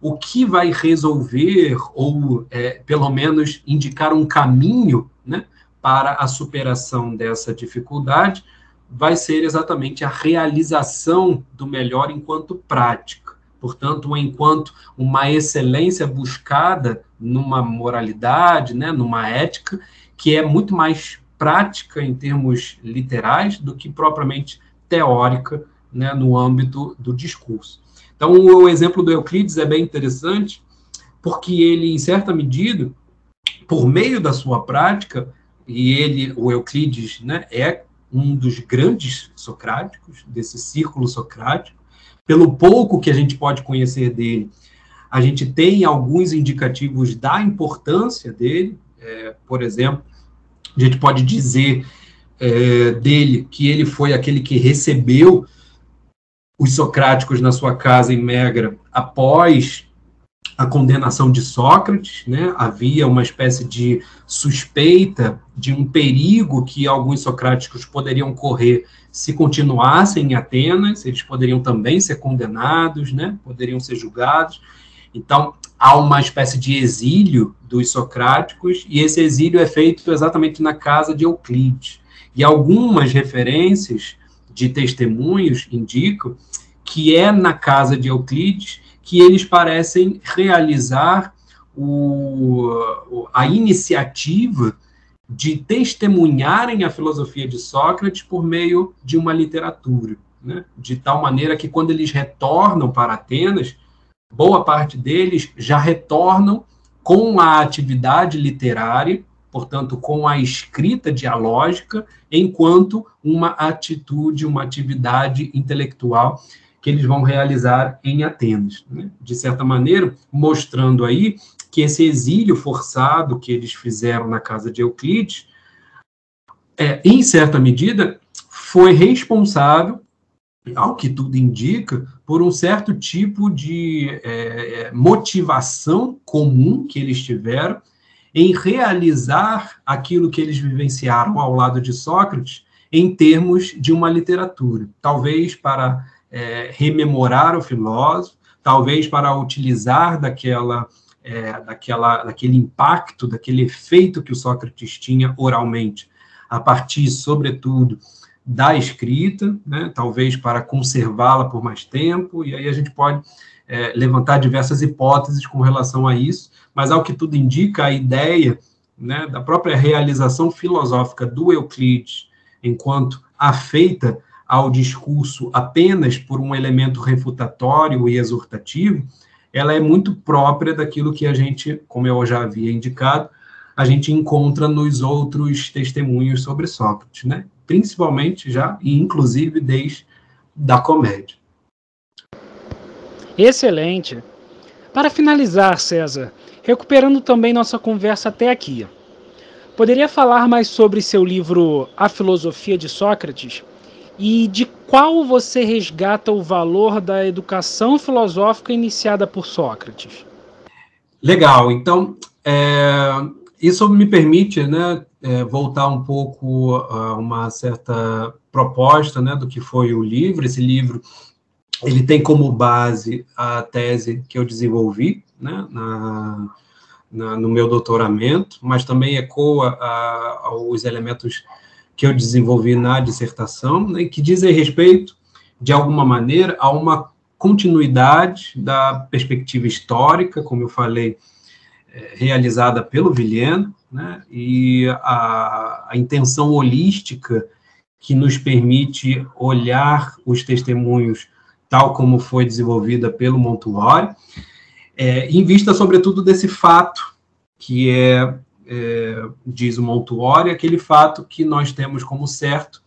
o que vai resolver, ou é, pelo menos indicar um caminho né, para a superação dessa dificuldade, vai ser exatamente a realização do melhor enquanto prática. Portanto, enquanto uma excelência buscada numa moralidade, né, numa ética, que é muito mais prática em termos literais do que propriamente teórica né, no âmbito do discurso. Então, o exemplo do Euclides é bem interessante, porque ele, em certa medida, por meio da sua prática, e ele, o Euclides, né, é um dos grandes socráticos, desse círculo socrático, pelo pouco que a gente pode conhecer dele, a gente tem alguns indicativos da importância dele, é, por exemplo, a gente pode dizer é, dele que ele foi aquele que recebeu os socráticos na sua casa em Megra após a condenação de Sócrates, né? havia uma espécie de suspeita de um perigo que alguns socráticos poderiam correr se continuassem em Atenas, eles poderiam também ser condenados, né? poderiam ser julgados. Então, há uma espécie de exílio dos socráticos, e esse exílio é feito exatamente na casa de Euclides. E algumas referências de testemunhos indicam que é na casa de Euclides que eles parecem realizar o, a iniciativa de testemunharem a filosofia de Sócrates por meio de uma literatura, né? de tal maneira que quando eles retornam para Atenas, boa parte deles já retornam com a atividade literária, portanto, com a escrita dialógica, enquanto uma atitude, uma atividade intelectual que eles vão realizar em Atenas. Né? De certa maneira, mostrando aí que esse exílio forçado que eles fizeram na casa de Euclides, é, em certa medida, foi responsável, ao que tudo indica, por um certo tipo de é, é motivação comum que eles tiveram em realizar aquilo que eles vivenciaram ao lado de Sócrates em termos de uma literatura. Talvez para é, rememorar o filósofo, talvez para utilizar daquela, é, daquela, daquele impacto, daquele efeito que o Sócrates tinha oralmente, a partir, sobretudo, da escrita, né, talvez para conservá-la por mais tempo, e aí a gente pode é, levantar diversas hipóteses com relação a isso, mas ao que tudo indica, a ideia né, da própria realização filosófica do Euclides, enquanto afeita ao discurso apenas por um elemento refutatório e exortativo, ela é muito própria daquilo que a gente, como eu já havia indicado, a gente encontra nos outros testemunhos sobre Sócrates, né? Principalmente já e inclusive desde da comédia. Excelente. Para finalizar, César, recuperando também nossa conversa até aqui, poderia falar mais sobre seu livro A Filosofia de Sócrates? e de qual você resgata o valor da educação filosófica iniciada por Sócrates? Legal. Então, é, isso me permite né, é, voltar um pouco a uma certa proposta né, do que foi o livro. Esse livro ele tem como base a tese que eu desenvolvi né, na, na, no meu doutoramento, mas também ecoa a, aos elementos que eu desenvolvi na dissertação, né, que dizem respeito, de alguma maneira, a uma continuidade da perspectiva histórica, como eu falei, é, realizada pelo Vilhena, né, e a, a intenção holística que nos permite olhar os testemunhos tal como foi desenvolvida pelo Montuori, é, em vista, sobretudo, desse fato, que é é, diz o Montuori, aquele fato que nós temos como certo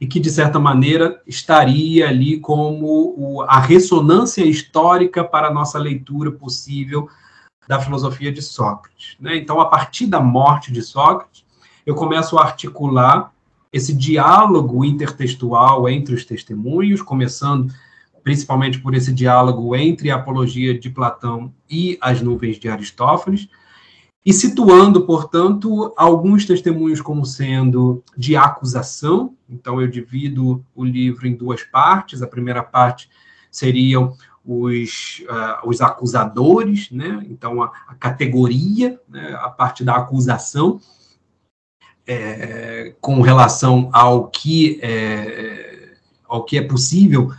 e que, de certa maneira, estaria ali como o, a ressonância histórica para a nossa leitura possível da filosofia de Sócrates. Né? Então, a partir da morte de Sócrates, eu começo a articular esse diálogo intertextual entre os testemunhos, começando principalmente por esse diálogo entre a apologia de Platão e as nuvens de Aristófanes, e situando, portanto, alguns testemunhos como sendo de acusação. Então, eu divido o livro em duas partes. A primeira parte seriam os, uh, os acusadores, né? então, a, a categoria, né? a parte da acusação, é, com relação ao que é, ao que é possível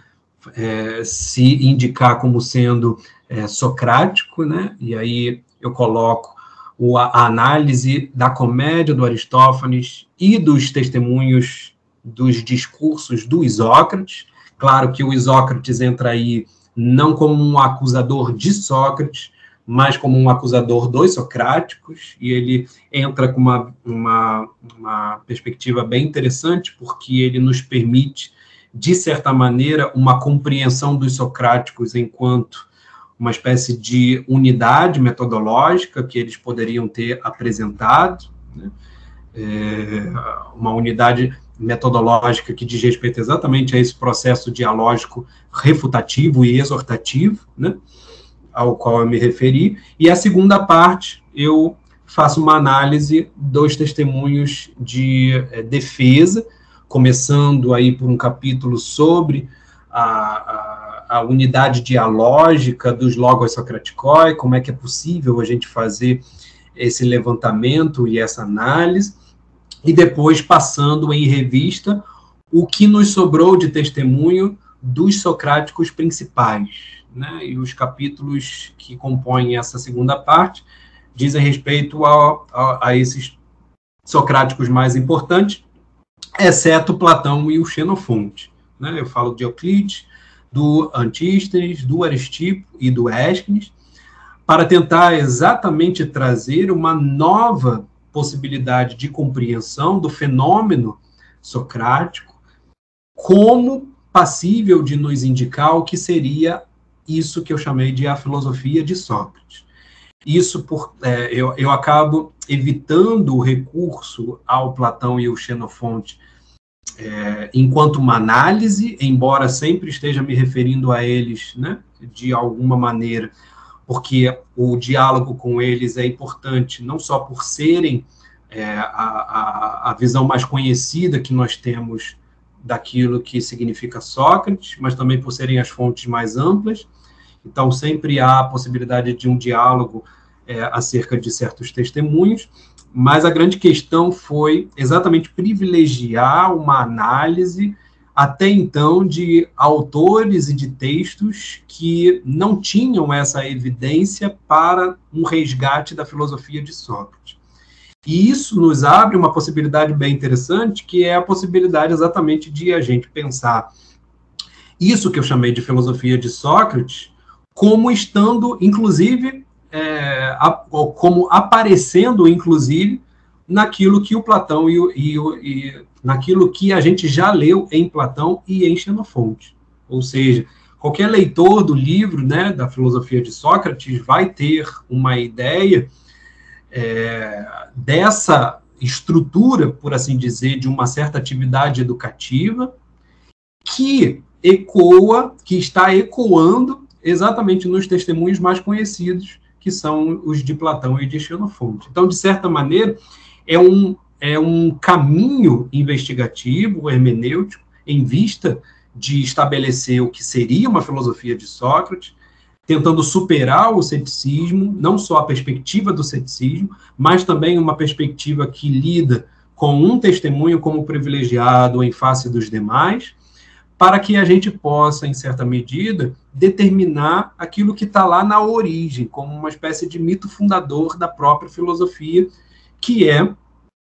é, se indicar como sendo é, socrático, né? E aí eu coloco o, a análise da comédia do Aristófanes e dos testemunhos dos discursos do Isócrates. Claro que o Isócrates entra aí não como um acusador de Sócrates, mais como um acusador dos socráticos, e ele entra com uma, uma, uma perspectiva bem interessante, porque ele nos permite, de certa maneira, uma compreensão dos socráticos enquanto uma espécie de unidade metodológica que eles poderiam ter apresentado, né? é, uma unidade metodológica que diz respeito exatamente a esse processo dialógico refutativo e exortativo, né? ao qual eu me referi, e a segunda parte eu faço uma análise dos testemunhos de é, defesa, começando aí por um capítulo sobre a, a, a, unidade dialógica dos logos socraticoi, como é que é possível a gente fazer esse levantamento e essa análise, e depois passando em revista o que nos sobrou de testemunho dos socráticos principais, né, e os capítulos que compõem essa segunda parte dizem respeito a, a, a esses socráticos mais importantes, exceto Platão e o Xenofonte. Né? Eu falo de Euclides, do Antístenes, do Aristipo e do Ésquines, para tentar exatamente trazer uma nova possibilidade de compreensão do fenômeno socrático como passível de nos indicar o que seria isso que eu chamei de a filosofia de Sócrates. Isso por, é, eu, eu acabo evitando o recurso ao Platão e ao Xenofonte é, enquanto uma análise, embora sempre esteja me referindo a eles né, de alguma maneira, porque o diálogo com eles é importante, não só por serem é, a, a, a visão mais conhecida que nós temos daquilo que significa Sócrates, mas também por serem as fontes mais amplas. Então, sempre há a possibilidade de um diálogo é, acerca de certos testemunhos, mas a grande questão foi exatamente privilegiar uma análise até então de autores e de textos que não tinham essa evidência para um resgate da filosofia de Sócrates. E isso nos abre uma possibilidade bem interessante, que é a possibilidade exatamente de a gente pensar isso que eu chamei de filosofia de Sócrates, como estando, inclusive, é, como aparecendo, inclusive, naquilo que o Platão e, e, e, naquilo que a gente já leu em Platão e em Xenofonte. Ou seja, qualquer leitor do livro né, da filosofia de Sócrates vai ter uma ideia é, dessa estrutura, por assim dizer, de uma certa atividade educativa que ecoa, que está ecoando exatamente nos testemunhos mais conhecidos, que são os de Platão e de Xenofonte. Então, de certa maneira, é um, é um caminho investigativo, hermenêutico, em vista de estabelecer o que seria uma filosofia de Sócrates, tentando superar o ceticismo, não só a perspectiva do ceticismo, mas também uma perspectiva que lida com um testemunho como privilegiado em face dos demais, para que a gente possa, em certa medida, determinar aquilo que está lá na origem, como uma espécie de mito fundador da própria filosofia, que é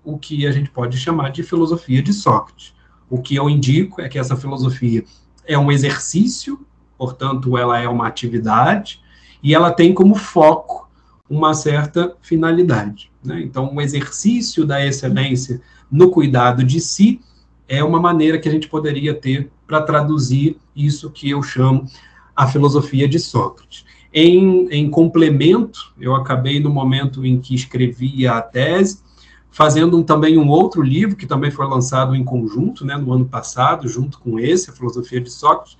o que a gente pode chamar de filosofia de Sócrates. O que eu indico é que essa filosofia é um exercício portanto, ela é uma atividade, e ela tem como foco uma certa finalidade. Né? Então, o exercício da excelência no cuidado de si é uma maneira que a gente poderia ter para traduzir isso que eu chamo a filosofia de Sócrates. Em, em complemento, eu acabei no momento em que escrevia a tese, fazendo um, também um outro livro, que também foi lançado em conjunto, né, no ano passado, junto com esse, a Filosofia de Sócrates,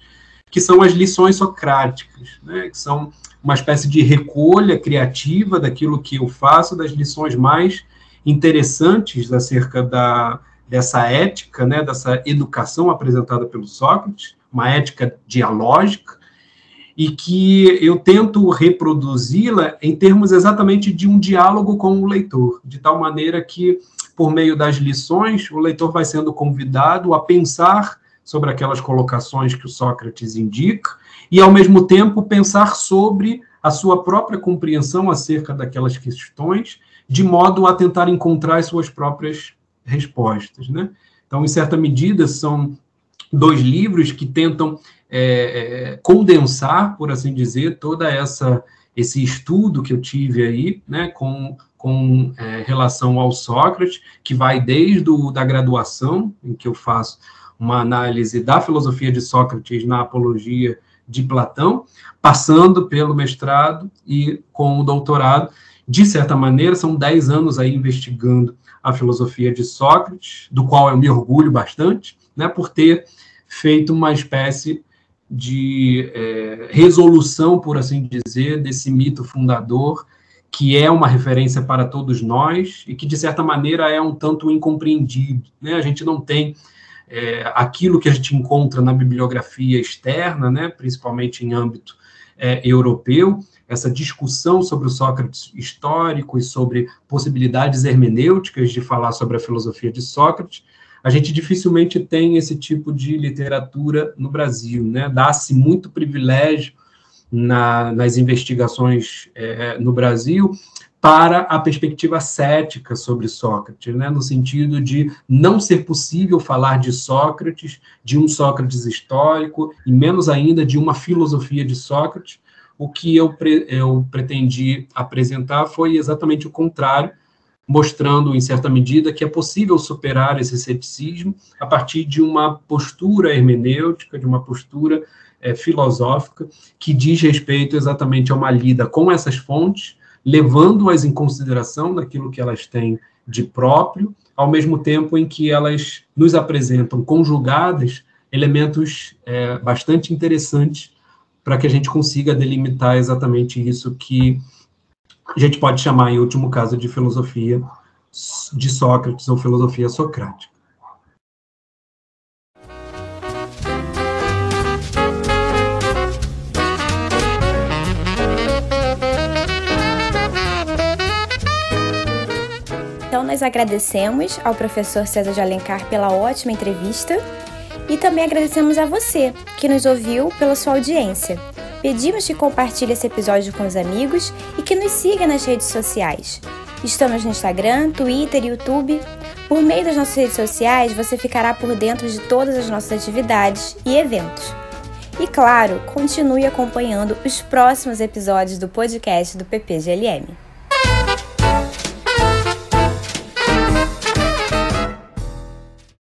que são as lições socráticas, né, que são uma espécie de recolha criativa daquilo que eu faço, das lições mais interessantes acerca da, dessa ética, né, dessa educação apresentada pelo Sócrates, uma ética dialógica, e que eu tento reproduzi-la em termos exatamente de um diálogo com o leitor, de tal maneira que, por meio das lições, o leitor vai sendo convidado a pensar sobre aquelas colocações que o Sócrates indica, e, ao mesmo tempo, pensar sobre a sua própria compreensão acerca daquelas questões, de modo a tentar encontrar as suas próprias respostas. Né? Então, em certa medida, são dois livros que tentam é, é, condensar, por assim dizer, toda essa esse estudo que eu tive aí, né, com, com é, relação ao Sócrates, que vai desde o, da graduação, em que eu faço uma análise da filosofia de Sócrates na apologia de Platão, passando pelo mestrado e com o doutorado. De certa maneira, são dez anos aí investigando a filosofia de Sócrates, do qual eu me orgulho bastante, né, por ter feito uma espécie de é, resolução, por assim dizer, desse mito fundador, que é uma referência para todos nós e que, de certa maneira, é um tanto incompreendido. Né? A gente não tem é, aquilo que a gente encontra na bibliografia externa, né? principalmente em âmbito é, europeu, essa discussão sobre o Sócrates histórico e sobre possibilidades hermenêuticas de falar sobre a filosofia de Sócrates, a gente dificilmente tem esse tipo de literatura no Brasil, né? Dá-se muito privilégio na, nas investigações é, no Brasil para a perspectiva cética sobre Sócrates, né? no sentido de não ser possível falar de Sócrates, de um Sócrates histórico, e menos ainda de uma filosofia de Sócrates. O que eu, pre eu pretendi apresentar foi exatamente o contrário, mostrando, em certa medida, que é possível superar esse ceticismo a partir de uma postura hermenêutica, de uma postura é, filosófica, que diz respeito exatamente a uma lida com essas fontes, levando-as em consideração daquilo que elas têm de próprio, ao mesmo tempo em que elas nos apresentam conjugadas elementos é, bastante interessantes para que a gente consiga delimitar exatamente isso que a gente pode chamar, em último caso, de filosofia de Sócrates ou filosofia socrática. Então, nós agradecemos ao professor César de Alencar pela ótima entrevista e também agradecemos a você que nos ouviu pela sua audiência. Pedimos que compartilhe esse episódio com os amigos e que nos siga nas redes sociais. Estamos no Instagram, Twitter e YouTube. Por meio das nossas redes sociais, você ficará por dentro de todas as nossas atividades e eventos. E claro, continue acompanhando os próximos episódios do podcast do PPGLM.